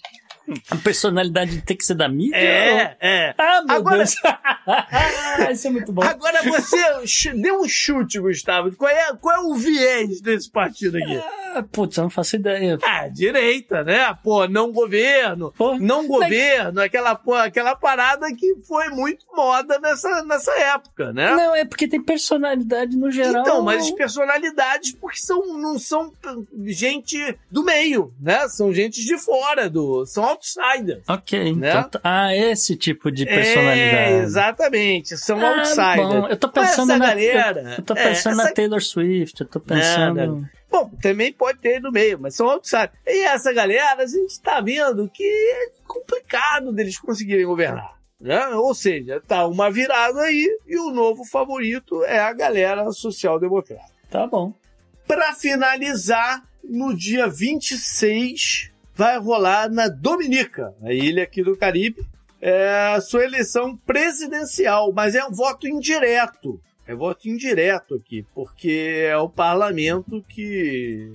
A personalidade tem que ser da mídia? É, é. Ah, meu Agora- Deus. Isso é muito bom. Agora você deu um chute, Gustavo. Qual é, qual é o viés desse partido aqui? Ah, putz, eu não faço ideia. Ah, direita, né? Pô, não governo. Pô, Não governo, aquela, pô, aquela parada que foi muito moda nessa, nessa época, né? Não, é porque tem personalidade no geral. Então, mas as personalidades, porque são, não são gente do meio, né? São gente de fora, do, são outsiders. Ok, Né? então. tá- Ah, esse tipo de personalidade. É, exatamente. São Ah, outsiders. bom, eu tô Mas pensando essa na galera. Eu tô é, pensando essa na Taylor Swift, eu tô pensando. Não, não. Bom, também pode ter no meio, mas são outsiders. E essa galera, a gente tá vendo que é complicado deles conseguirem governar. Né? Ou seja, tá uma virada aí e o novo favorito é a galera social-democrata. Tá bom. Para finalizar, no dia 26 vai rolar na Dominica, a ilha aqui do Caribe, é a sua eleição presidencial, mas é um voto indireto. É voto indireto aqui, porque é o parlamento que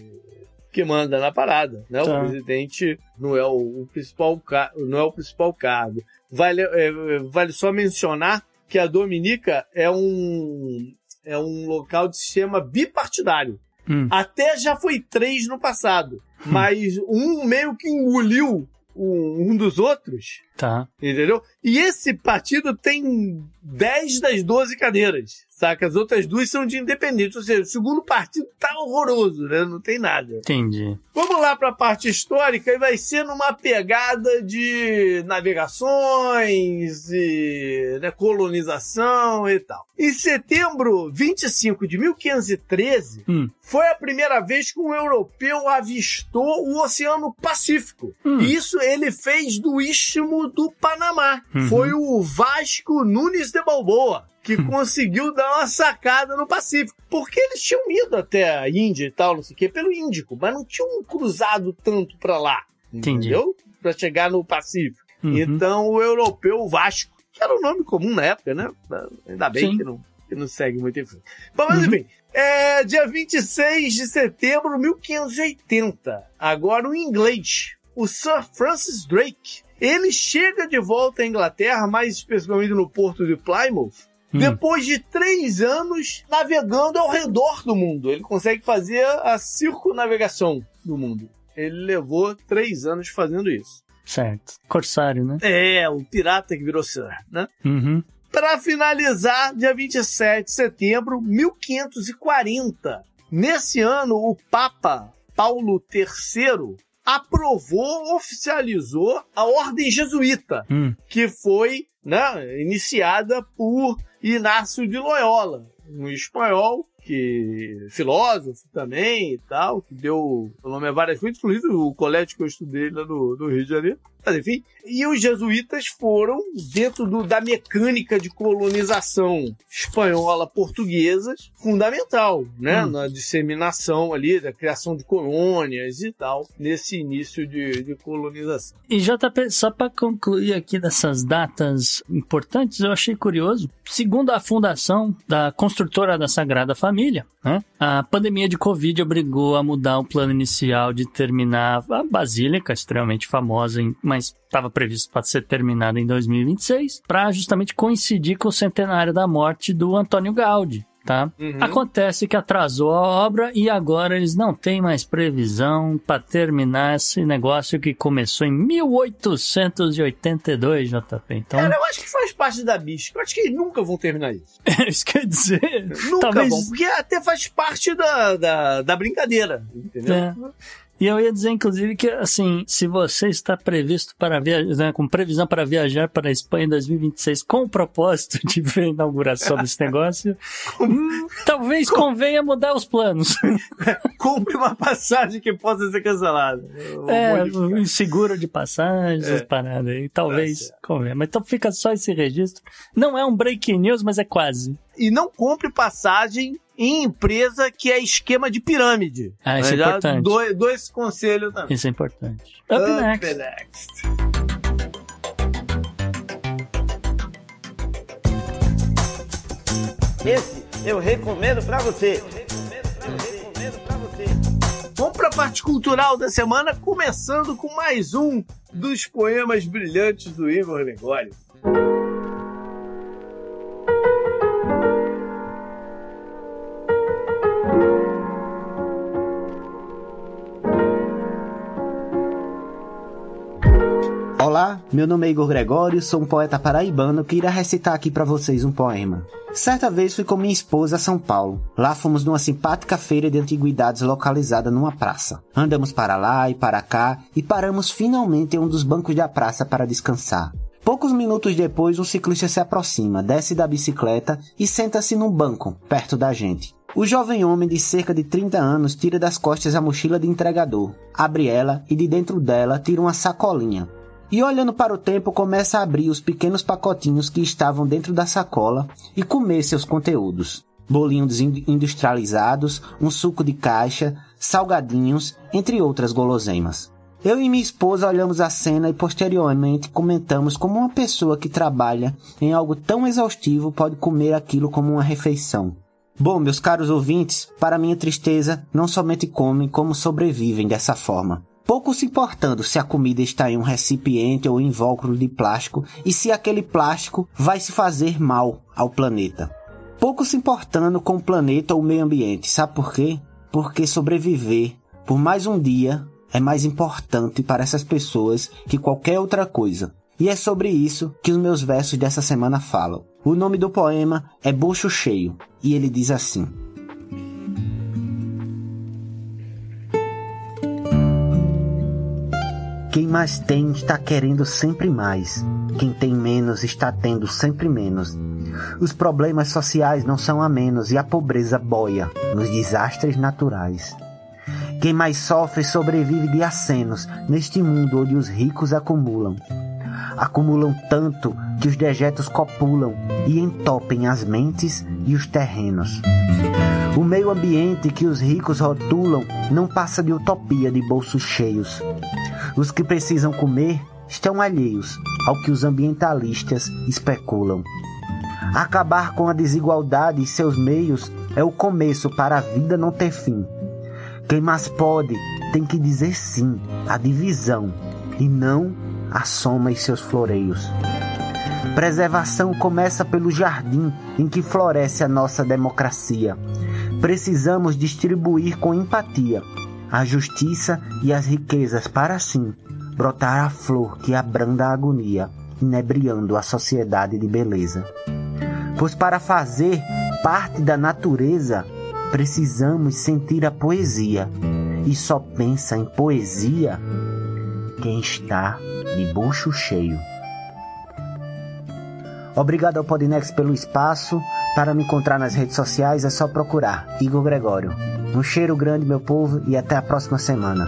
que manda na parada, né? Tá. O presidente não é o, o principal não é o principal cargo. Vale, é, vale só mencionar que a Dominica é um é um local de sistema bipartidário. Hum. Até já foi três no passado, mas um meio que engoliu um, dos outros, Tá. entendeu? E esse partido tem 10 das 12 cadeiras, saca? As outras duas são de independentes, ou seja, o segundo partido tá horroroso, né? Não tem nada. Entendi. Vamos lá para a parte histórica e vai ser numa pegada de navegações e né, colonização e tal. Em setembro 25 de 1513, Hum. foi a primeira vez que um europeu avistou o Oceano Pacífico. Hum. E isso ele fez do istmo do Panamá. Uhum. Foi o Vasco Nunes de Balboa que conseguiu dar uma sacada no Pacífico. Porque eles tinham ido até a Índia e tal, não sei o quê, pelo Índico, mas não tinham cruzado tanto pra lá. Entendi. Entendeu? Pra chegar no Pacífico. Uhum. Então o europeu Vasco, que era um nome comum na época, né? Ainda bem Sim. que não, que não segue muito em frente. Bom, mas Uhum. enfim, é dia 26 de setembro de 1580. Agora o inglês, o Sir Francis Drake. Ele chega de volta à Inglaterra, mais especificamente no porto de Plymouth, Hum. Depois de três anos navegando ao redor do mundo, ele consegue fazer a circunavegação do mundo. Ele levou três anos fazendo isso. Certo. Corsário, né? É, o pirata que virou Sir, né? Uhum. Para finalizar, dia 27 de setembro, 1540. Nesse ano, o Papa Paulo III aprovou, oficializou a Ordem Jesuíta, hum. que foi né, iniciada por Inácio de Loyola, um espanhol que filósofo também e tal, que deu o nome a várias coisas, inclusive o colégio que eu estudei lá no, no Rio de Janeiro. Mas enfim, e os jesuítas foram dentro do, da mecânica de colonização espanhola portuguesa fundamental, né? Hum. Na disseminação ali, da criação de colônias e tal, nesse início de, de colonização. E JP, só para concluir aqui dessas datas importantes, eu achei curioso. Segundo a fundação da construtora da Sagrada Família, né? A pandemia de Covid obrigou a mudar o plano inicial de terminar a Basílica, extremamente famosa, mas estava previsto para ser terminada em 2026, para justamente coincidir com o centenário da morte do Antônio Gaudí. Tá? Uhum. Acontece que atrasou a obra e agora eles não têm mais previsão para terminar esse negócio que começou em 1882, JP. Então... Cara, eu acho que faz parte da bicha. Eu acho que eles nunca vão terminar isso. isso quer dizer. Nunca talvez... vão, porque até faz parte da, da, da brincadeira, entendeu? É. E eu ia dizer, inclusive, que, assim, se você está previsto para viajar, né, com previsão para viajar para a Espanha em 2026 com o propósito de ver a inauguração desse negócio, hum, talvez convenha mudar os planos. Compre uma passagem que possa ser cancelada. É, um seguro de passagens, é. paradas aí, talvez é convenha. Mas então fica só esse registro. Não é um breaking news, mas é quase. E não compre passagem em empresa que é esquema de pirâmide. Ah, isso é importante. Dou, dou esse conselho também. Isso é importante. Up, Up next. next. Esse eu recomendo para você. Vamos para a parte cultural da semana, começando com mais um dos poemas brilhantes do Igor Negório. Olá, meu nome é Igor Gregório, sou um poeta paraibano que irá recitar aqui para vocês um poema. Certa vez fui com minha esposa a São Paulo. Lá fomos numa simpática feira de antiguidades localizada numa praça. Andamos para lá e para cá e paramos finalmente em um dos bancos da praça para descansar. Poucos minutos depois, um ciclista se aproxima, desce da bicicleta e senta-se num banco, perto da gente. O jovem homem de cerca de 30 anos tira das costas a mochila de entregador, abre ela e de dentro dela tira uma sacolinha, e olhando para o tempo começa a abrir os pequenos pacotinhos que estavam dentro da sacola e comer seus conteúdos. Bolinhos industrializados, um suco de caixa, salgadinhos, entre outras guloseimas. Eu e minha esposa olhamos a cena e posteriormente comentamos como uma pessoa que trabalha em algo tão exaustivo pode comer aquilo como uma refeição. Bom, meus caros ouvintes, para minha tristeza, não somente comem como sobrevivem dessa forma pouco se importando se a comida está em um recipiente ou invólucro de plástico e se aquele plástico vai se fazer mal ao planeta. Pouco se importando com o planeta ou o meio ambiente, sabe por quê? Porque sobreviver por mais um dia é mais importante para essas pessoas que qualquer outra coisa. E é sobre isso que os meus versos dessa semana falam. O nome do poema é Bucho Cheio e ele diz assim: Quem mais tem está querendo sempre mais. Quem tem menos está tendo sempre menos. Os problemas sociais não são a menos e a pobreza boia nos desastres naturais. Quem mais sofre sobrevive de acenos neste mundo onde os ricos acumulam. Acumulam tanto que os dejetos copulam e entopem as mentes e os terrenos. O meio ambiente que os ricos rotulam não passa de utopia de bolsos cheios. Os que precisam comer estão alheios ao que os ambientalistas especulam. Acabar com a desigualdade e seus meios é o começo para a vida não ter fim. Quem mais pode tem que dizer sim à divisão e não à soma e seus floreios. Preservação começa pelo jardim em que floresce a nossa democracia. Precisamos distribuir com empatia a justiça e as riquezas para assim brotar a flor que abranda a agonia, inebriando a sociedade de beleza. Pois para fazer parte da natureza, precisamos sentir a poesia, e só pensa em poesia quem está de bucho cheio. Obrigado ao Podnex pelo espaço. Para me encontrar nas redes sociais é só procurar Igor Gregório. Um cheiro grande, meu povo, e até a próxima semana.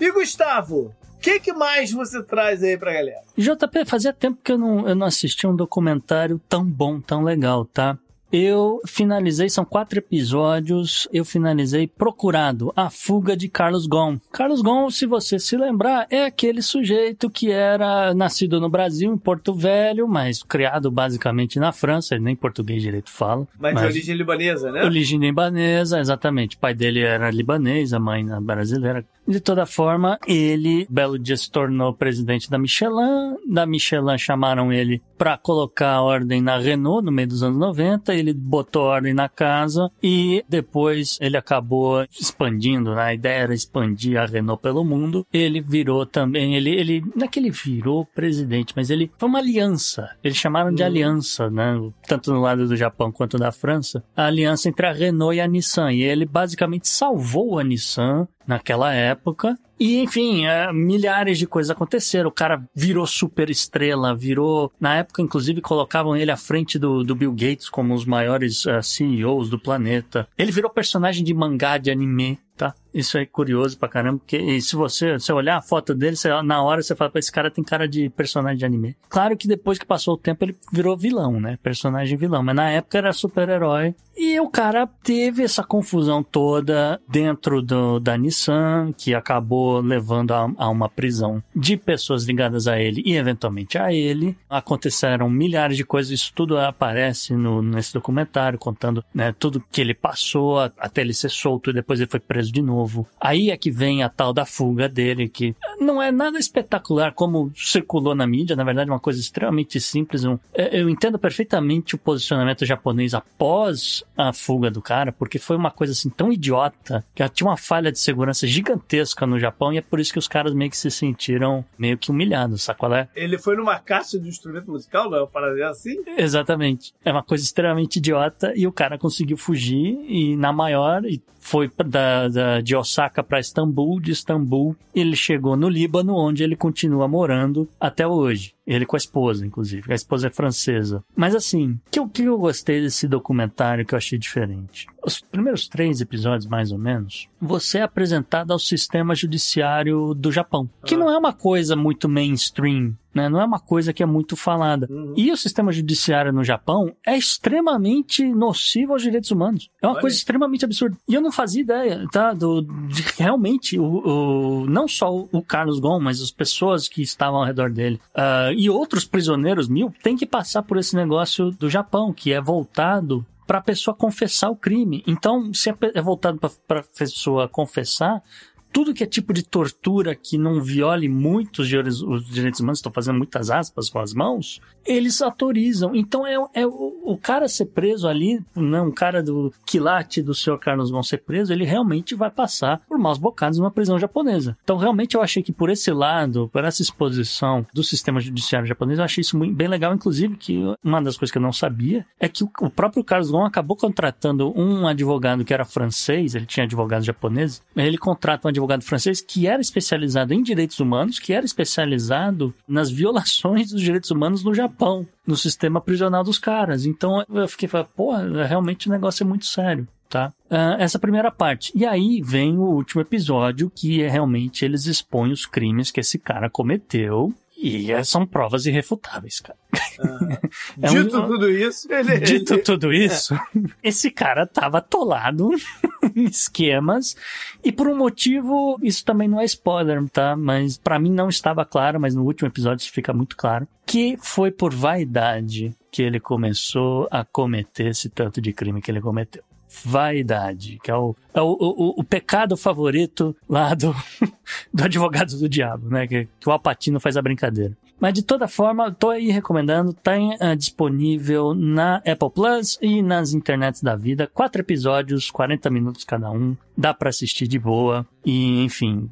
E Gustavo, o que, que mais você traz aí pra galera? JP, fazia tempo que eu não, eu não assistia um documentário tão bom, tão legal, tá? Eu finalizei, são quatro episódios, eu finalizei Procurado, a fuga de Carlos Ghosn. Carlos Ghosn, se você se lembrar, é aquele sujeito que era nascido no Brasil, em Porto Velho, mas criado basicamente na França, ele nem português direito fala. Mas, mas de origem libanesa, né? Origem libanesa, exatamente. O pai dele era libanês, a mãe brasileira. De toda forma, ele, belo dia, se tornou presidente da Michelin. Da Michelin chamaram ele para colocar a ordem na Renault no meio dos anos 90. Ele botou ordem na casa e depois ele acabou expandindo, né? A ideia era expandir a Renault pelo mundo. Ele virou também, ele, ele não é que ele virou presidente, mas ele foi uma aliança. Eles chamaram de hum. aliança, né? Tanto no lado do Japão quanto da França. A aliança entre a Renault e a Nissan. E ele basicamente salvou a Nissan naquela época. E, enfim, é, milhares de coisas aconteceram. O cara virou super estrela, virou. Na época, inclusive, colocavam ele à frente do, do Bill Gates como os maiores uh, é, CEOs do planeta. Ele virou personagem de mangá, de anime tá? Isso é curioso pra caramba, porque se você, se olhar a foto dele, você, na hora você fala, esse cara tem cara de personagem de anime. Claro que depois que passou o tempo ele virou vilão, né? Personagem vilão, mas na época era super-herói. E o cara teve essa confusão toda dentro do, da Nissan, que acabou levando a, a uma prisão de pessoas ligadas a ele e eventualmente a ele. Aconteceram milhares de coisas, isso tudo aparece no, nesse documentário, contando né, tudo que ele passou até ele ser solto e depois ele foi preso de novo. Aí é que vem a tal da fuga dele, que não é nada espetacular como circulou na mídia, na verdade é uma coisa extremamente simples. É, eu entendo perfeitamente o posicionamento japonês após a fuga do cara, porque foi uma coisa assim tão idiota que tinha uma falha de segurança gigantesca no Japão e é por isso que os caras meio que se sentiram meio que humilhados, sabe qual é? Ele foi numa caixa de instrumento musical, não é para assim? Exatamente. É uma coisa extremamente idiota e o cara conseguiu fugir e na maior e foi da, da, de Osaka para Istambul, de Istambul ele chegou no Líbano, onde ele continua morando até hoje. Ele com a esposa, inclusive. A esposa é francesa. Mas assim, o que, que eu gostei desse documentário que eu achei diferente? Os primeiros três episódios, mais ou menos, você é apresentado ao sistema judiciário do Japão. Que não é uma coisa muito mainstream né? Não é uma coisa que é muito falada. Uhum. E o sistema judiciário no Japão é extremamente nocivo aos direitos humanos. É uma Olha. coisa extremamente absurda. E eu não fazia ideia, tá? Do, de realmente, o, o, não só o Carlos Gon, mas as pessoas que estavam ao redor dele uh, e outros prisioneiros mil têm que passar por esse negócio do Japão, que é voltado para a pessoa confessar o crime. Então, se é voltado para a pessoa confessar, tudo que é tipo de tortura que não viole muito os direitos humanos, estou fazendo muitas aspas com as mãos, eles autorizam. Então é, é o, o, cara ser preso ali, né, um cara do quilate do senhor Carlos vão ser preso, ele realmente vai passar por maus bocados numa prisão japonesa. Então realmente eu achei que por esse lado, por essa exposição do sistema judiciário japonês, eu achei isso bem legal, inclusive que uma das coisas que eu não sabia é que o, o próprio Carlos Gon acabou contratando um advogado que era francês, ele tinha advogados japoneses, ele contrata um advogado francês que era especializado em direitos humanos, que era especializado nas violações dos direitos humanos no Japão, no sistema prisional dos caras. Então eu fiquei falando, pô, realmente o negócio é muito sério. Tá? Uh, essa primeira parte. E aí vem o último episódio, que é realmente eles expõem os crimes que esse cara cometeu e é, são provas irrefutáveis, cara. Ah, é dito um, tudo isso, ele, dito ele... tudo isso, é. esse cara tava atolado em esquemas e por um motivo, isso também não é spoiler, tá? Mas para mim não estava claro, mas no último episódio isso fica muito claro, que foi por vaidade que ele começou a cometer esse tanto de crime que ele cometeu. Vaidade, que é o, é o, o, o pecado favorito lá do, do advogado do diabo, né? Que, que o Alpatino faz a brincadeira. Mas de toda forma, tô aí recomendando, tá uh, disponível na Apple Plus e nas internets da vida. Quatro episódios, 40 minutos cada um. Dá para assistir de boa. E, enfim,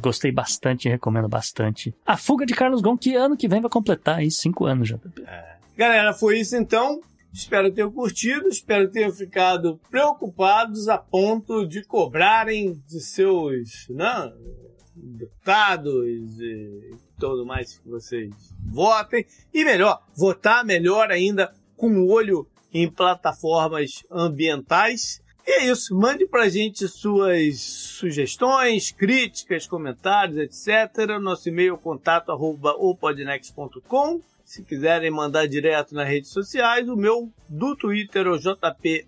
gostei bastante, recomendo bastante. A Fuga de Carlos Gon, que ano que vem vai completar aí cinco anos já. É. Galera, foi isso então. Espero ter curtido, espero ter ficado preocupados a ponto de cobrarem de seus né, deputados e tudo mais que vocês votem. E melhor, votar melhor ainda com o olho em plataformas ambientais. E é isso, mande pra gente suas sugestões, críticas, comentários, etc. Nosso e-mail contato arroba. Se quiserem mandar direto nas redes sociais, o meu do Twitter é o JP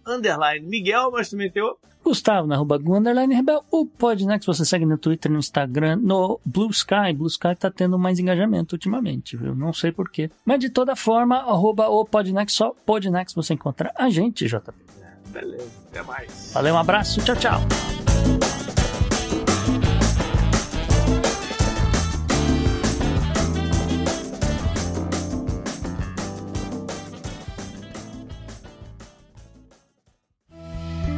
Miguel, mas também tem outro Gustavo, na arroba Underline Rebel, o Podnext, você segue no Twitter, no Instagram, no Blue Sky. Blue Sky tá tendo mais engajamento ultimamente, viu? Não sei porquê. Mas de toda forma, arroba o Podnext, só Podnext você encontra a gente, JP. Beleza, até mais. Valeu, um abraço, tchau, tchau.